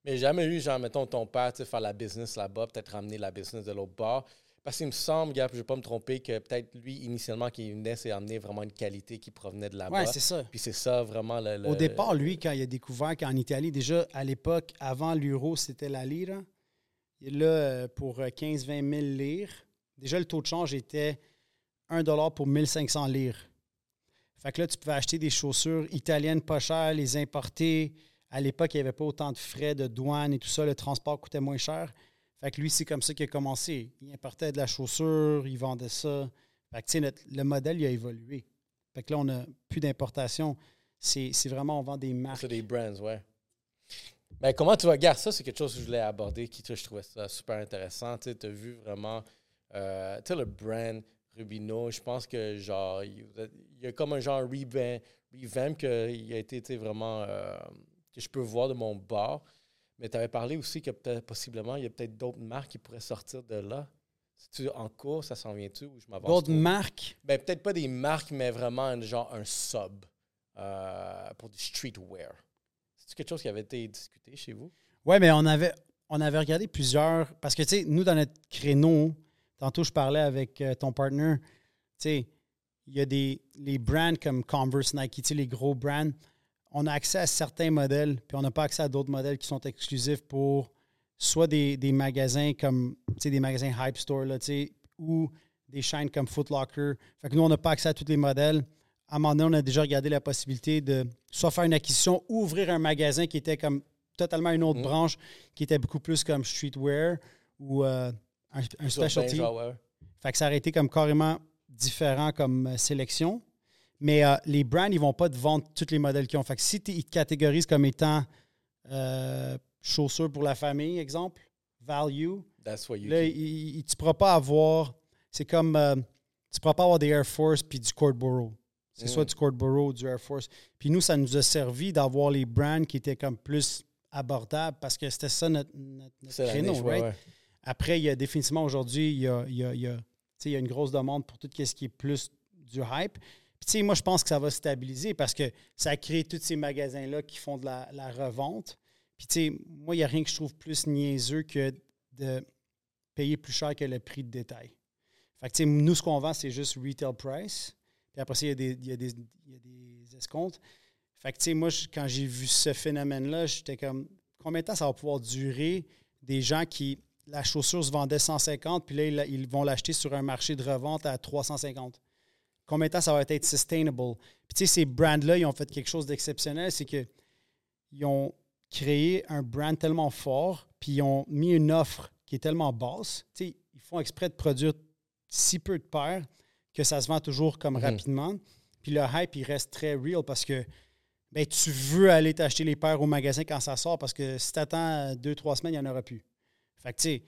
Mais jamais eu, genre, mettons, ton père, faire la business là-bas, peut-être ramener la business de l'autre bord. Parce qu'il me semble, je ne vais pas me tromper, que peut-être lui, initialement, qui venait, c'est amener vraiment une qualité qui provenait de là-bas. Oui, c'est ça. Puis c'est ça, vraiment. Le, Au départ, lui, quand il a découvert qu'en Italie, déjà, à l'époque, avant l'euro, c'était la lire. Et là, euh, pour 15-20 000 lire, déjà, le taux de change était 1 pour 1500 lire. Fait que là, tu pouvais acheter des chaussures italiennes pas chères, les importer. À l'époque, il n'y avait pas autant de frais de douane et tout ça. Le transport coûtait moins cher. Fait que lui, c'est comme ça qu'il a commencé. Il importait de la chaussure, il vendait ça. Fait que, le modèle, il a évolué. Fait que là, on n'a plus d'importation. C'est vraiment, on vend des marques. C'est des brands, ouais. Mais comment tu regardes ça? C'est quelque chose que je voulais aborder, qui je trouvais ça super intéressant. Tu as vu vraiment, euh, le brand Rubino, je pense que genre, il y a comme un genre revamp, revamp a été vraiment, euh, que je peux voir de mon bord. Mais tu avais parlé aussi que peut-être possiblement, il y a peut-être d'autres marques qui pourraient sortir de là. tu en cours, ça s'en vient-tu ou je m'avance? D'autres marques? Ben, peut-être pas des marques, mais vraiment un, genre un sub euh, pour du streetwear. C'est quelque chose qui avait été discuté chez vous? Oui, mais on avait, on avait regardé plusieurs. Parce que, tu sais, nous, dans notre créneau, tantôt, je parlais avec euh, ton partner, tu sais, il y a des les brands comme Converse, Nike, tu sais, les gros brands on a accès à certains modèles, puis on n'a pas accès à d'autres modèles qui sont exclusifs pour soit des, magasins comme des magasins Hype Store là, ou des chaînes comme Foot Locker. Fait que nous, on n'a pas accès à tous les modèles. À un moment donné, on a déjà regardé la possibilité de soit faire une acquisition ou ouvrir un magasin qui était comme totalement une autre mm. branche, qui était beaucoup plus comme streetwear ou euh, un, specialty. Fait que ça aurait été comme carrément différent comme euh, sélection. Mais euh, les brands, ils ne vont pas te vendre tous les modèles qu'ils ont. Fait que si ils te catégorisent comme étant euh, chaussures pour la famille, exemple, value, là, tu ne pourras pas avoir. C'est comme. Euh, tu ne pourras pas avoir des Air Force puis du Cordborough. C'est soit mm. du Cordborough ou du Air Force. Puis nous, ça nous a servi d'avoir les brands qui étaient comme plus abordables parce que c'était ça notre, créneau, right? Après, il y a définitivement aujourd'hui, il y a, il y a, il y a une grosse demande pour tout ce qui est plus du hype. Puis, moi, je pense que ça va stabiliser parce que ça a créé tous ces magasins-là qui font de la, revente. Puis, tu sais, moi, il n'y a rien que je trouve plus niaiseux que de payer plus cher que le prix de détail. Fait tu sais, nous, ce qu'on vend, c'est juste retail price. Puis après ça, il y a des, y a des, y a des escomptes. Fait tu sais, moi, quand j'ai vu ce phénomène-là, j'étais comme, combien de temps ça va pouvoir durer? Des gens qui, la chaussure se vendait 150, puis là, ils vont l'acheter sur un marché de revente à 350 combien de temps ça va être sustainable. Puis tu sais, ces brands-là, ils ont fait quelque chose d'exceptionnel, c'est qu'ils ont créé un brand tellement fort, puis ils ont mis une offre qui est tellement basse. Tu sais, ils font exprès de produire si peu de paires que ça se vend toujours comme mhm. rapidement. Puis le hype, il reste très real parce que ben, tu veux aller t'acheter les paires au magasin quand ça sort parce que si tu attends deux, trois semaines, il n'y en aura plus. Fait que, tu sais,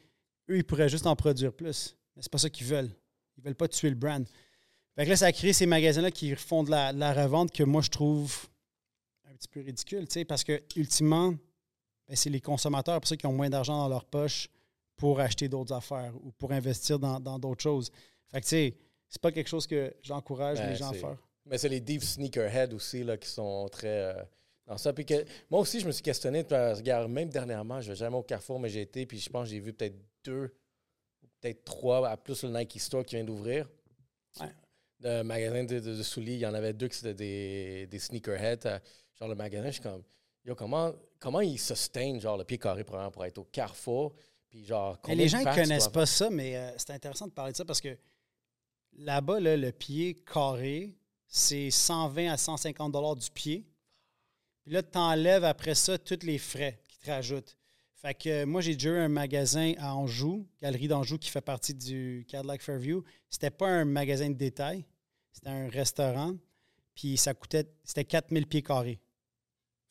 eux, ils pourraient juste en produire plus. Mais c'est pas ça qu'ils veulent. Ils veulent pas tuer le brand. Fait que là, ça a créé ces magasins-là qui font de la, revente que moi, je trouve un petit peu ridicule, parce que, ultimement, ben, c'est les consommateurs, pour ceux qui ont moins d'argent dans leur poche pour acheter d'autres affaires ou pour investir dans d'autres choses. Fait que, tu sais, c'est pas quelque chose que j'encourage ben, les gens à faire. Mais c'est les deep sneakerheads aussi là, qui sont très euh, dans ça. Puis que, moi aussi, je me suis questionné. Regarde, même dernièrement, je vais jamais au Carrefour, mais j'ai été, puis je pense que j'ai vu peut-être deux, peut-être trois, à plus le Nike Store qui vient d'ouvrir. Ouais de magasin de, souliers, il y en avait deux qui étaient des, des sneakerheads. Euh, genre le magasin, je suis comme, yo, comment, comment ils sustain genre le pied carré pour, pour être au carrefour? Puis genre, les gens ne connaissent pas ça, mais euh, c'est intéressant de parler de ça parce que là-bas, le pied carré, c'est 120 à 150 dollars du pied. Puis là, tu enlèves après ça tous les frais qui te rajoutent. Fait que euh, moi, j'ai déjà eu un magasin à Anjou, Galerie d'Anjou, qui fait partie du Cadillac Fairview. C'était pas un magasin de détail, c'était un restaurant. Puis ça coûtait, c'était 4000 pieds carrés.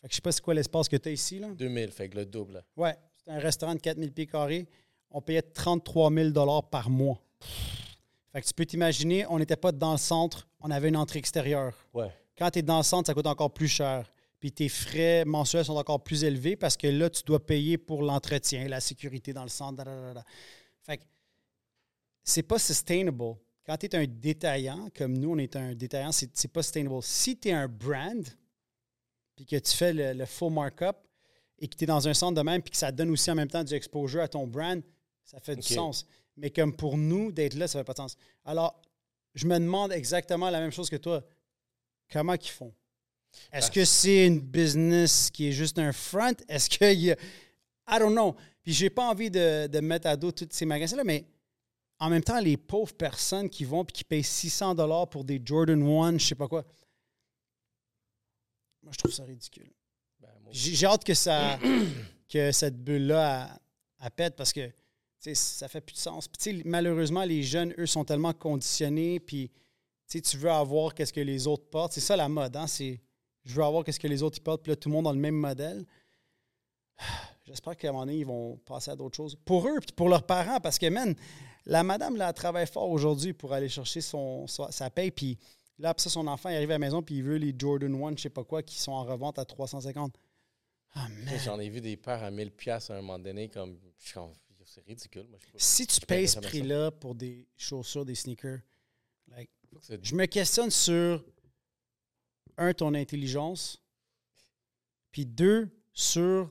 Fait que je sais pas c'est quoi l'espace que tu as ici. Là. 2000, fait que le double. Ouais, c'était un restaurant de 4000 pieds carrés. On payait 33 000 par mois. Fait que tu peux t'imaginer, on n'était pas dans le centre, on avait une entrée extérieure. Ouais. Quand tu es dans le centre, ça coûte encore plus cher. puis tes frais mensuels sont encore plus élevés parce que là, tu dois payer pour l'entretien, la sécurité dans le centre. Fait que c'est pas sustainable. Quand tu es un détaillant, comme nous, on est un détaillant, c'est pas sustainable. Si tu es un brand, puis que tu fais le, full markup et que tu es dans un centre de même, puis que ça donne aussi en même temps du exposure à ton brand, ça fait du sens. Mais comme pour nous, d'être là, ça fait pas de sens. Alors, je me demande exactement la même chose que toi. Comment ils font? Est-ce que c'est une business qui est juste un front? Est-ce qu'il y a. I don't know. Puis j'ai pas envie de, de mettre à dos tous ces magasins-là, mais en même temps, les pauvres personnes qui vont et qui payent 600 dollars pour des Jordan 1, je sais pas quoi. Moi, je trouve ça ridicule. Ben, j'ai hâte que, ça, que cette bulle-là pète parce que ça fait plus de sens. Puis, malheureusement, les jeunes, eux, sont tellement conditionnés. Puis tu veux avoir qu'est-ce que les autres portent. C'est ça la mode. Hein? C'est je veux avoir qu'est-ce que les autres ils portent, puis là, tout le monde a le même modèle. J'espère qu'à un moment donné, ils vont passer à d'autres choses. Pour eux, puis pour leurs parents, parce que, man, la madame, là, elle travaille fort aujourd'hui pour aller chercher son, sa paye, puis là, après ça, son enfant, il arrive à la maison, puis il veut les Jordan 1, je sais pas quoi, qui sont en revente à 350. Ah, J'en ai vu des paires à 1000 pièces à un moment donné, comme, c'est ridicule. Moi, si tu payes ce prix-là pour des chaussures, des sneakers, je me questionne sur un, ton intelligence, puis deux, sur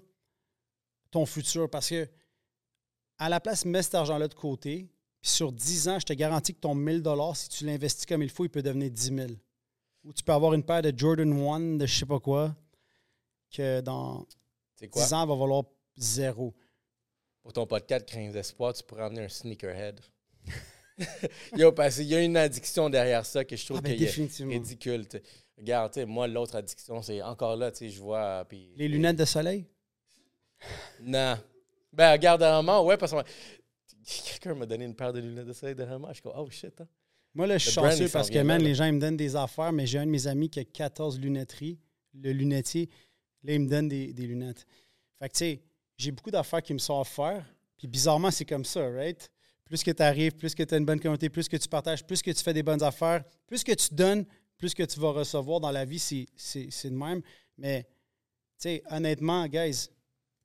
ton futur. Parce que, à la place, mets cet argent-là de côté, puis sur 10 ans, je te garantis que ton 1000 si tu l'investis comme il faut, il peut devenir 10 000. Ou tu peux avoir une paire de Jordan 1 de je sais pas quoi, que dans 10 ans, va valoir zéro. Pour ton podcast Crains d'espoir, tu pourrais amener un sneakerhead. Yo, parce qu'il y a une addiction derrière ça que je trouve ah, ben, est ridicule. Regarde, moi, l'autre addiction, c'est encore là, tu sais, je vois. Les lunettes de soleil? Non. Ben, regarde, dernièrement, ouais, parce que quelqu'un m'a donné une paire de lunettes de soleil dernièrement. Je suis comme, oh shit. Hein. Moi, là, je suis chanceux parce que, man, les gens, ils me donnent des affaires, mais j'ai un de mes amis qui a 14 lunetteries, le lunetier. Là, il me donne des, des lunettes. Fait que, tu sais, j'ai beaucoup d'affaires qui me sont offertes. Puis bizarrement, c'est comme ça, right? Plus que tu arrives, plus que tu as une bonne communauté, plus que tu partages, plus que tu fais des bonnes affaires, plus que tu donnes, plus que tu vas recevoir dans la vie, c'est de même. Mais, tu sais, honnêtement, guys,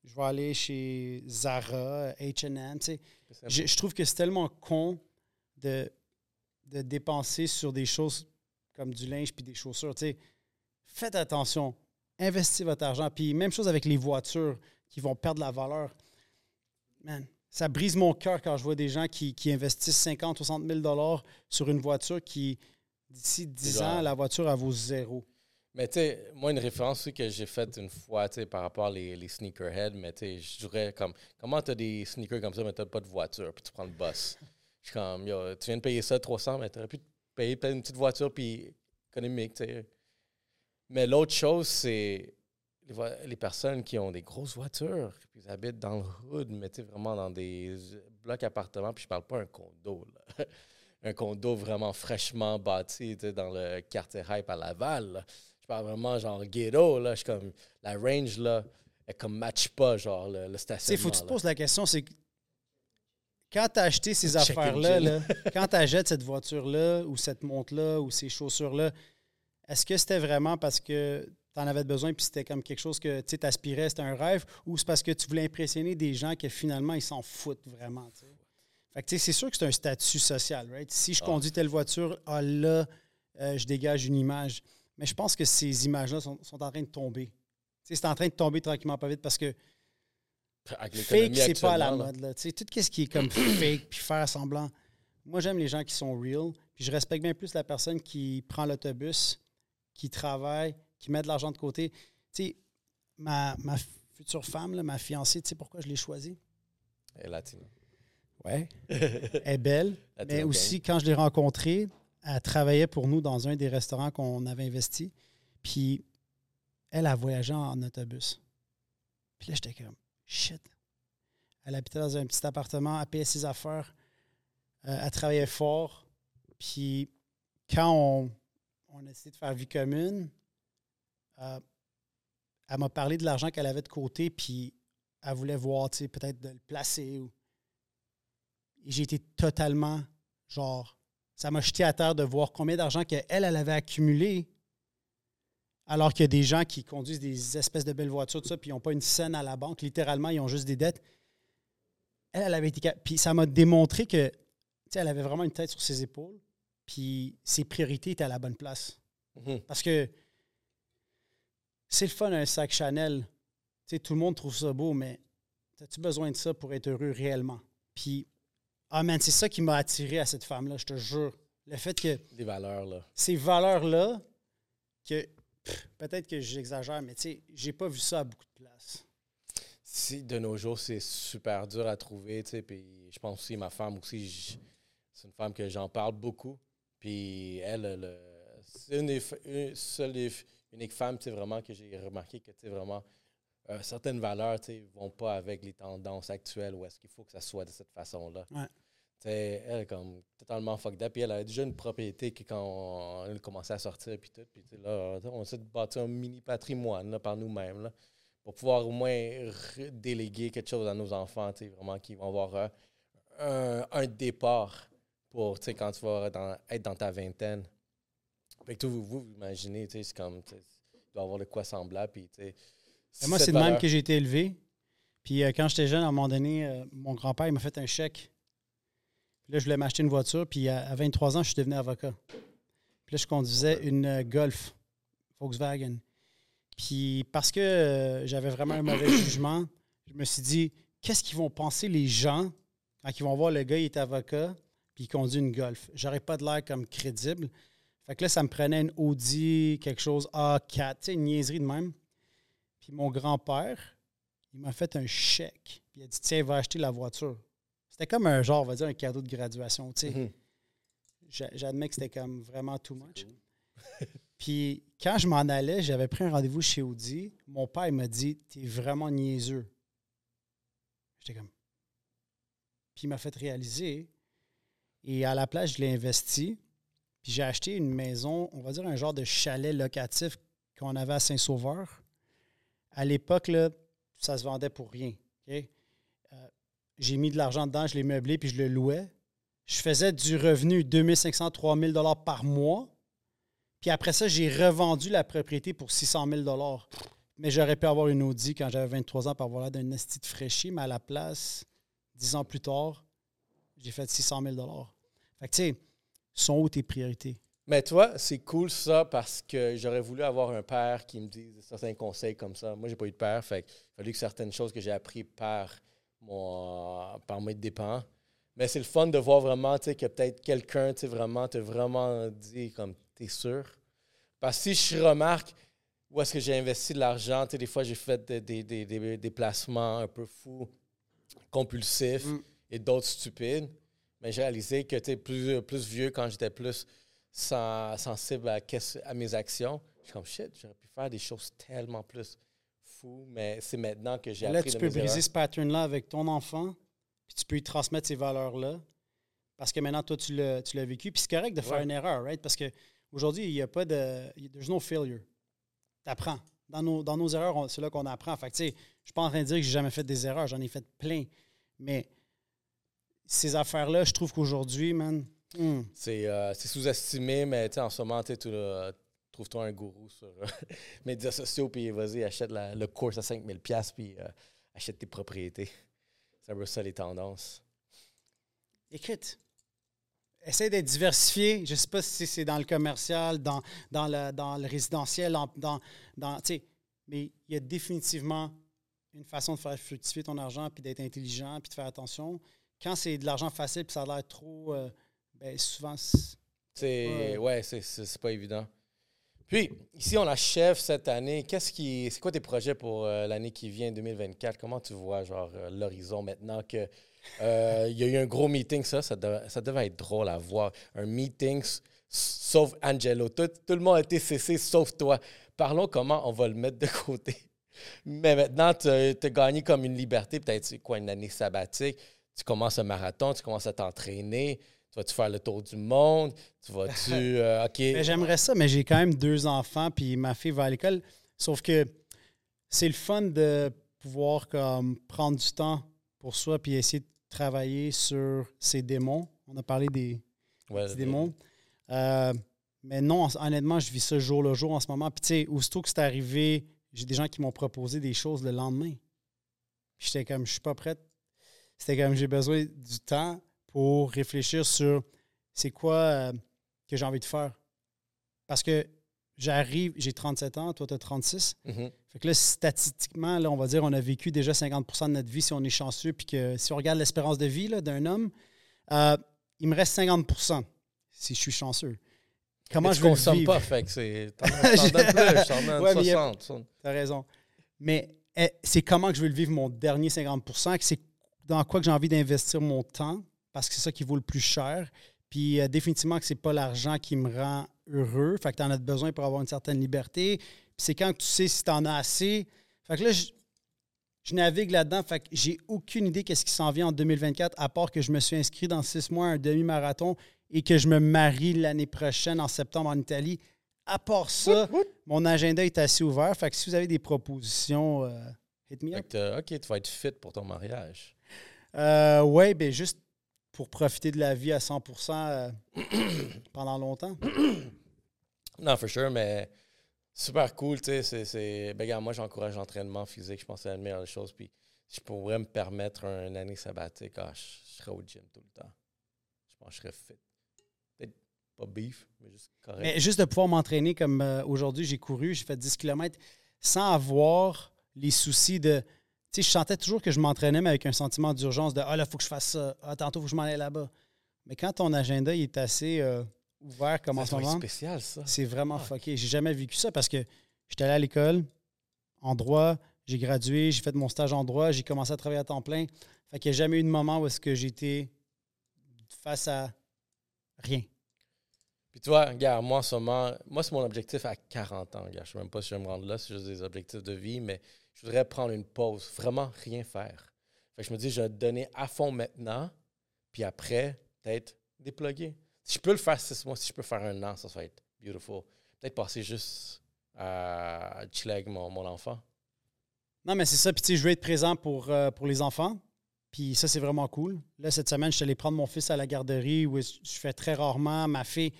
je vais aller chez Zara, H&M, sais. Je, trouve que c'est tellement con de, de dépenser sur des choses comme du linge puis des chaussures. Faites attention. Investissez votre argent. Puis même chose avec les voitures qui vont perdre la valeur. Man, ça brise mon cœur quand je vois des gens qui, investissent 50, 60 000 sur une voiture qui, d'ici 10 ans, la voiture, elle vaut zéro. Mais tu sais, moi, une référence que j'ai faite une fois par rapport les, les sneakerheads, mais tu sais, je dirais comme comment tu as des sneakers comme ça, mais tu n'as pas de voiture, puis tu prends le bus? Je suis comme, tu viens de payer ça 300, mais tu aurais pu payer peut-être une petite voiture, puis économique, tu sais. Mais l'autre chose, c'est les, personnes qui ont des grosses voitures, puis ils habitent dans le hood, mais vraiment dans des blocs appartements, puis je parle pas un condo, un condo vraiment fraîchement bâti dans le quartier hype à Laval. Je parle vraiment genre ghetto, là. Je comme, la range, là, elle comme match pas, genre, le, le stationnement. Il faut que tu te poses la question, c'est quand tu as acheté ces affaires-là, là, quand tu achètes cette voiture-là, ou cette montre-là, ou ces chaussures-là, est-ce que c'était vraiment parce que tu en avais besoin puis c'était comme quelque chose que tu aspirais, c'était un rêve, ou c'est parce que tu voulais impressionner des gens que finalement ils s'en foutent vraiment? Fait que c'est sûr que c'est un statut social, right? Si je ah. conduis telle voiture, ah là, euh, je dégage une image. Mais je pense que ces images-là sont, en train de tomber. C'est en train de tomber tranquillement pas vite parce que fake, c'est pas à la mode. Là. Tout ce qui est comme fake puis faire semblant. Moi, j'aime les gens qui sont real. Puis je respecte bien plus la personne qui prend l'autobus, qui travaille, qui met de l'argent de côté. Tu sais, ma, ma future femme, ma fiancée, tu sais pourquoi je l'ai choisie? Elle est latine. Ouais. elle est belle. mais aussi, quand je l'ai rencontrée, elle travaillait pour nous dans un des restaurants qu'on avait investi. Puis, elle a voyagé en autobus. Puis là, j'étais comme, shit. Elle habitait dans un petit appartement, elle payait ses affaires. Euh, elle travaillait fort. Puis, quand on, a décidé de faire vie commune, euh, elle m'a parlé de l'argent qu'elle avait de côté, puis elle voulait voir, tu sais, peut-être de le placer. Et j'ai été totalement, genre, ça m'a jeté à terre de voir combien d'argent qu'elle, elle avait accumulé Alors qu'il y a des gens qui conduisent des espèces de belles voitures, tout ça, puis ils n'ont pas une scène à la banque. Littéralement, ils ont juste des dettes. Elle, elle avait été. Puis ça m'a démontré que, tu sais, elle avait vraiment une tête sur ses épaules, puis ses priorités étaient à la bonne place. Mhm. Parce que c'est le fun, un sac Chanel. Tu sais, tout le monde trouve ça beau, mais as-tu besoin de ça pour être heureux réellement? Puis, ah man, c'est ça qui m'a attiré à cette femme-là, je te jure. Le fait que Des valeurs, là. ces valeurs-là, que peut-être que j'exagère, mais tu sais, j'ai pas vu ça à beaucoup de places. Si de nos jours, c'est super dur à trouver, tu sais, puis je pense aussi, ma femme aussi, c'est une femme que j'en parle beaucoup. Puis elle, le- c'est une des une seule unique femme, tu sais, vraiment, que j'ai remarqué que, tu sais, vraiment, euh, certaines valeurs, sais, vont pas avec les tendances actuelles où est-ce qu'il faut que ça soit de cette façon-là. Ouais. Elle est comme totalement fucked up. Puis elle avait déjà une propriété que quand on, elle commençait à sortir, puis tout. Puis là, on de bâtir un mini patrimoine là, par nous-mêmes, pour pouvoir au moins déléguer quelque chose à nos enfants, vraiment, qui vont avoir euh, un, un départ pour, quand tu vas dans- être dans ta vingtaine. Fait que tout, vous, imaginez, c'est comme, il doit avoir de quoi semblable, puis. Et moi, c'est de même que j'ai été élevé. Puis euh, quand j'étais jeune, à un moment donné, euh, mon grand-père il m'a fait un chèque. Puis là, je voulais m'acheter une voiture. Puis à, à 23 ans, je suis devenu avocat. Puis là, je conduisais une euh, Golf Volkswagen. Puis parce que j'avais vraiment un mauvais jugement, je me suis dit, qu'est-ce qu'ils vont penser les gens quand ils vont voir le gars, il est avocat, puis il conduit une Golf? J'aurais pas de l'air comme crédible. Fait que là, ça me prenait une Audi, quelque chose A4, tu sais, une niaiserie de même. Puis mon grand-père, il m'a fait un chèque. Puis il a dit Tiens, va acheter la voiture. C'était comme un genre, on va dire, un cadeau de graduation. tu sais. Mhm. J'a- J'admets que c'était comme vraiment too much. Puis quand je m'en allais, j'avais pris un rendez-vous chez Audi. Mon père m'a dit T'es vraiment niaiseux. J'étais comme. Puis il m'a fait réaliser. Et à la place, je l'ai investi. Puis j'ai acheté une maison, on va dire un genre de chalet locatif qu'on avait à Saint-Sauveur. À l'époque, ça se vendait pour rien. Euh, j'ai mis de l'argent dedans, je l'ai meublé, puis je le louais. Je faisais du revenu 2500, 3000 dollars par mois. Puis après ça, j'ai revendu la propriété pour 600 000 dollars. Mais j'aurais pu avoir une Audi quand j'avais 23 ans avoir l'air d'un esti de fraîchi, mais à la place, dix ans plus tard, j'ai fait 600 000 dollars. Fait que tu sais, sont où tes priorités? Mais toi, c'est cool ça parce que j'aurais voulu avoir un père qui me dise certains conseils comme ça. Moi, j'ai pas eu de père, fait a fallu que certaines choses que j'ai appris par mon par mes dépens. Mais c'est le fun de voir vraiment, tu sais, que peut-être quelqu'un, tu sais, vraiment, te vraiment dit comme, t'es sûr? Parce que si je remarque où est-ce que j'ai investi de l'argent, tu sais, des fois, j'ai fait des, des, des, des- placements un peu fous, compulsifs Mm. et d'autres stupides. Mais j'ai réalisé que, tu sais, plus, plus vieux, quand j'étais plus sen- sensible à, mes actions, je suis comme, shit, j'aurais pu faire des choses tellement plus fous, mais c'est maintenant que j'ai Là, appris tu de peux mes briser erreurs. ce pattern-là avec ton enfant, puis tu peux lui transmettre ces valeurs-là. Parce que maintenant, toi, tu l'as tu vécu. Puis c'est correct de faire Ouais. une erreur, right? Parce qu'aujourd'hui, il n'y a pas de. There's no failure. Tu apprends. Dans nos, dans nos erreurs, c'est là qu'on apprend. Fait que, tu sais, je suis pas en train de dire que j'ai jamais fait des erreurs. J'en ai fait plein. Mais ces affaires-là, je trouve qu'aujourd'hui, man. Hmm, C'est euh, c'est sous-estimé, mais en ce moment, tu euh, trouve-toi un gourou sur euh, médias sociaux, puis vas-y, achète la- le course à 5000$, piastres, puis euh, achète tes propriétés. C'est un peu ça les tendances. Écoute, essaie d'être diversifié. Je ne sais pas si c'est dans le commercial, dans, dans, le, dans le résidentiel, en- dans, dans, mais il y a définitivement une façon de faire fructifier ton argent, puis d'être intelligent, puis de faire attention. Quand c'est de l'argent facile, puis ça a l'air trop, euh, ben, souvent, c'est- C'est Ouais. c'est- pas évident. Puis, ici, on achève cette année. Qu'est-ce qui. C'est quoi tes projets pour euh, l'année qui vient, 2024? Comment tu vois, genre, euh, l'horizon maintenant que. euh, Il y a eu un gros meeting, ça, ça, dev- ça devait être drôle à voir. Un meeting, sauf Angelo. Tout, tout le monde a été cessé, sauf toi. Parlons comment on va le mettre de côté. Mais maintenant, tu as gagné comme une liberté, peut-être, c'est quoi, une année sabbatique? Tu commences un marathon, tu commences à t'entraîner. Tu vas-tu faire le tour du monde? Tu vas-tu. euh, OK. J'aimerais ça, mais j'ai quand même deux enfants, puis ma fille va à l'école. Sauf que c'est le fun de pouvoir comme, prendre du temps pour soi, puis essayer de travailler sur ses démons. On a parlé des, Ouais, le- démons. Euh, Mais non, honnêtement, je vis ça jour le jour en ce moment. Puis, tu sais, aussitôt que c'est arrivé, j'ai des gens qui m'ont proposé des choses le lendemain. Puis, j'étais comme, je suis pas prête. C'était comme, j'ai besoin du temps pour réfléchir sur c'est quoi euh, que j'ai envie de faire. Parce que j'arrive, j'ai 37 ans, toi, tu as 36. Mhm. Fait que là, statistiquement, là, on va dire on a vécu déjà 50 de notre vie si on est chanceux. Puis que si on regarde l'espérance de vie d'un homme, euh, il me reste 50 si je suis chanceux. Comment je consommes vivre? pas, fait que c'est. T'en plus, Ouais, mais il y a- 60. Tu as raison. Mais eh, c'est comment que je veux le vivre mon dernier 50 que c'est dans quoi que j'ai envie d'investir mon temps, parce que c'est ça qui vaut le plus cher. Puis euh, définitivement que c'est pas l'argent qui me rend heureux. Fait que tu en as besoin pour avoir une certaine liberté. Puis c'est quand que tu sais si tu en as assez. Fait que là, je, je navigue là-dedans. Fait que j'ai aucune idée qu'est-ce qui s'en vient en 2024, à part que je me suis inscrit dans six mois à un demi-marathon et que je me marie l'année prochaine en septembre en Italie. À part ça, mon agenda est assez ouvert. Fait que si vous avez des propositions, euh, hit me Fait up. que t'as- OK, tu vas être fit pour ton mariage. Euh, ouais, ben juste pour profiter de la vie à 100% euh, pendant longtemps? Non, for sure, mais super cool, tu sais. c'est- c'est- Ben, regarde, moi, j'encourage l'entraînement physique. Je pense que c'est la meilleure des choses. Puis, si je pourrais me permettre un- une année sabbatique, ah, je, je serais au gym tout le temps. Je pense que je serais fit. Peut-être pas beef, mais juste correct. Mais juste de pouvoir m'entraîner comme euh, aujourd'hui, j'ai couru, j'ai fait 10 km sans avoir les soucis de. Sais, je sentais toujours que je m'entraînais, mais avec un sentiment d'urgence de Ah là, il faut que je fasse ça. Ah, tantôt, il faut que je m'en aille là-bas. Mais quand ton agenda il est assez euh, ouvert comme en ça ce doit être moment, spécial, ça. c'est vraiment Ah. fucké. J'ai jamais vécu ça parce que j'étais allé à l'école en droit, j'ai gradué, j'ai fait mon stage en droit, j'ai commencé à travailler à temps plein. Fait qu'il n'y a jamais eu de moment où est-ce que j'étais face à rien. Puis toi, regarde, moi en ce moment, moi c'est mon objectif à 40 ans, gars. Je sais même pas si je vais me rendre là, c'est juste des objectifs de vie, mais je voudrais prendre une pause, vraiment rien faire. Fait que je me dis, je vais donner à fond maintenant, puis après, peut-être déploguer. Si je peux le faire six mois, si je peux faire un an, ça, va être beautiful. Peut-être passer juste à chiller avec mon, mon enfant. Non, mais c'est ça. Puis, je veux être présent pour, euh, pour les enfants. Puis, ça, c'est vraiment cool. Là, cette semaine, je suis allé prendre mon fils à la garderie où je fais très rarement. Ma fille,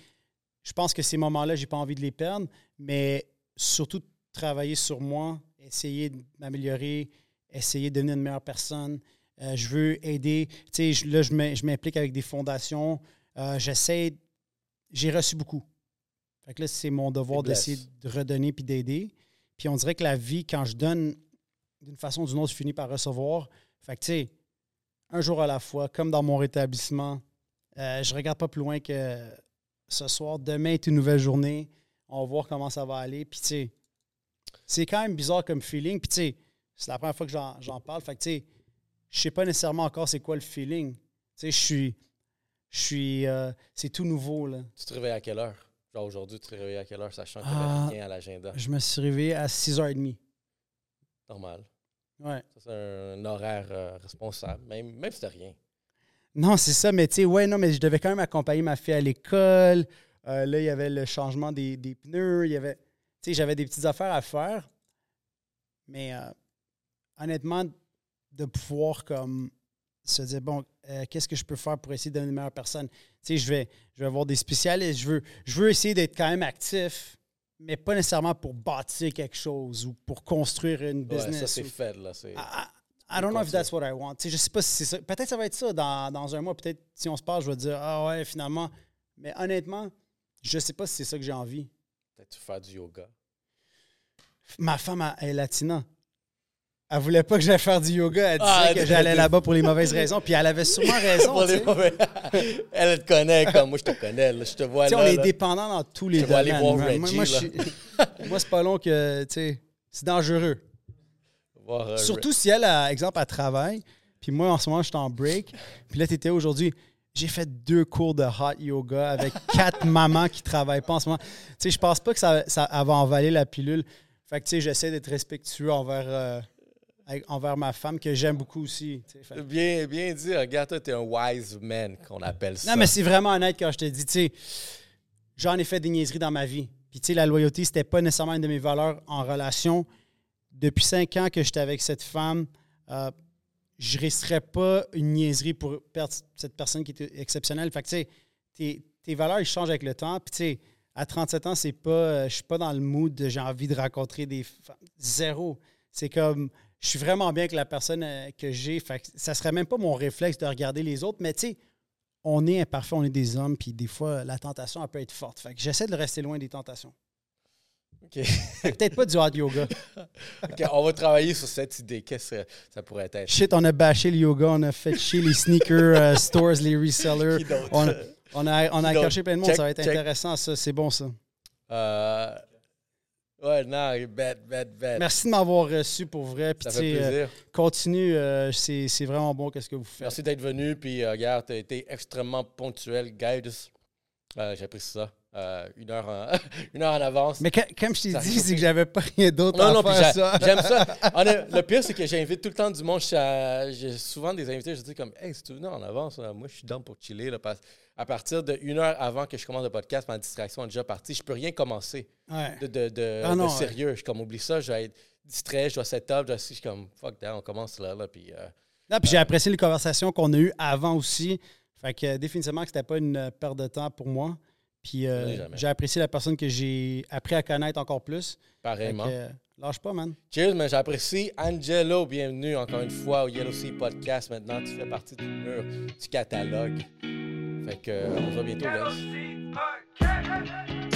je pense que ces moments-là, j'ai pas envie de les perdre, mais surtout travailler sur moi, essayer de m'améliorer, essayer de devenir une meilleure personne. Euh, je veux aider. Tu sais, là, je m'im- je m'implique avec des fondations. Euh, J'essaie. J'ai reçu beaucoup. Fait que là, c'est mon devoir d'essayer de redonner puis d'aider. Puis on dirait que la vie, quand je donne d'une façon ou d'une autre, je finis par recevoir. Fait que, tu sais, un jour à la fois, comme dans mon rétablissement, euh, je regarde pas plus loin que ce soir. Demain est une nouvelle journée. On va voir comment ça va aller. Puis, tu sais, c'est quand même bizarre comme feeling. Puis, tu sais, c'est la première fois que j'en j'en parle. Fait que, tu sais, je sais pas nécessairement encore c'est quoi le feeling. Tu sais, je suis. Je suis. euh, c'est tout nouveau, là. Tu te réveilles à quelle heure? Genre aujourd'hui, tu te réveilles à quelle heure, sachant n'y Ah. rien à l'agenda? Je me suis réveillé à 6h30. Normal. Ouais. Ça, c'est un, horaire euh, responsable, même, même si rien. Non, c'est ça, mais tu sais, ouais, non, mais je devais quand même accompagner ma fille à l'école. Euh, là, il y avait le changement des, des pneus. Il y avait. Sais, j'avais des petites affaires à faire. Mais euh, honnêtement, de pouvoir comme se dire bon, euh, qu'est-ce que je peux faire pour essayer de devenir une meilleure personne? Tu sais, je vais, je vais avoir des spécialistes. Je veux, je veux essayer d'être quand même actif, mais pas nécessairement pour bâtir quelque chose ou pour construire une Ouais, business. ça, c'est ou- fait, là. C'est... I, I- I don't know if that's what I want. Tu sais, je sais pas si c'est ça. Peut-être ça va être ça dans, dans un mois. Peut-être si on se parle, je vais dire Ah ouais, finalement. Mais honnêtement, je sais pas si c'est ça que j'ai envie. Tu faire du yoga. Ma femme elle est latina. Elle voulait pas que j'aille faire du yoga. Elle disait Ah, que elle- j'allais là-bas pour les mauvaises raisons. Puis elle avait sûrement raison. Mauvais- Elle te connaît comme moi, je te connais. là. Je te vois Tu sais, là. on est là. dépendant dans tous les Je aller domaines. voir moi, Reggie, moi, je là. suis- moi, c'est pas long que, c'est dangereux. Voir, euh, Surtout si elle, a, exemple, elle travaille, puis moi, en ce moment, je suis en break, puis là, tu étais aujourd'hui. J'ai fait deux cours de hot yoga avec quatre mamans qui travaillent pas en ce moment. Tu sais, je pense pas que ça, ça va envaler la pilule. Fait que, tu sais, j'essaie d'être respectueux envers, euh, envers ma femme, que j'aime beaucoup aussi. Fait- Bien, bien dit. Regarde, toi, t'es un wise man, qu'on appelle ça. Non, mais c'est vraiment honnête quand je te dis, tu sais, j'en ai fait des niaiseries dans ma vie. Puis, tu sais, la loyauté, c'était pas nécessairement une de mes valeurs en relation. Depuis cinq ans que j'étais avec cette femme, euh, je risquerais pas une niaiserie pour perdre cette personne qui était exceptionnelle. Fait tes, valeurs, changent avec le temps. Puis, À 37 ans, c'est pas, euh, je suis pas dans le mood de j'ai envie de rencontrer des femmes. Zéro. C'est comme, je suis vraiment bien avec la personne euh, que j'ai. Fait ça serait même pas mon réflexe de regarder les autres, mais on est imparfait, on est des hommes, puis des fois, la tentation, peut être forte. J'essaie de rester loin des tentations. Peut-être pas du hot yoga. On va travailler sur cette idée. Qu'est-ce que ça pourrait être? Shit, on a bâché le yoga, on a fait chier les sneaker euh, stores, les resellers. On, on a, on a accroché plein de monde, Check, ça va être check. intéressant, ça. C'est bon, ça. Euh, ouais, non, bête, bête, bête. Merci de m'avoir reçu pour vrai. Puis, Ça fait euh, plaisir. continue, euh, c'est vraiment bon, qu'est-ce que vous faites. Merci d'être venu. Puis, euh, regarde, tu as été extrêmement ponctuel. Euh, J'apprécie ça. Euh, une, heure en, une heure en avance. Mais comme je t'ai dit, c'est que j'avais pas rien d'autre non, à non, faire, ça. j'aime ça. Le pire, c'est que j'invite tout le temps du monde. Je J'ai souvent des invités, je dis comme, hey, si tu venir en avance, là, moi, je suis down pour chiller. Là, parce, à partir d'une heure avant que je commence le podcast, ma distraction est déjà partie. Je peux rien commencer Ouais. de, de, de- Ah non, de sérieux. Je suis comme, oublie ça, je vais être distrait, je dois set up. Je, je suis comme, fuck that, on commence là. là puis, euh, Non, puis j'ai apprécié les conversations qu'on a eues avant aussi. Fait que euh, définitivement que c'était pas une euh, perte de temps pour moi. Puis euh, j'ai apprécié la personne que j'ai appris à connaître encore plus. Pareillement. euh, lâche pas, man. Cheers, mais j'apprécie. Angelo, bienvenue encore une fois au Yellow Sea Podcast. Maintenant, tu fais partie du mur du catalogue. Fait que, euh, on se voit bientôt, guys. Podcast.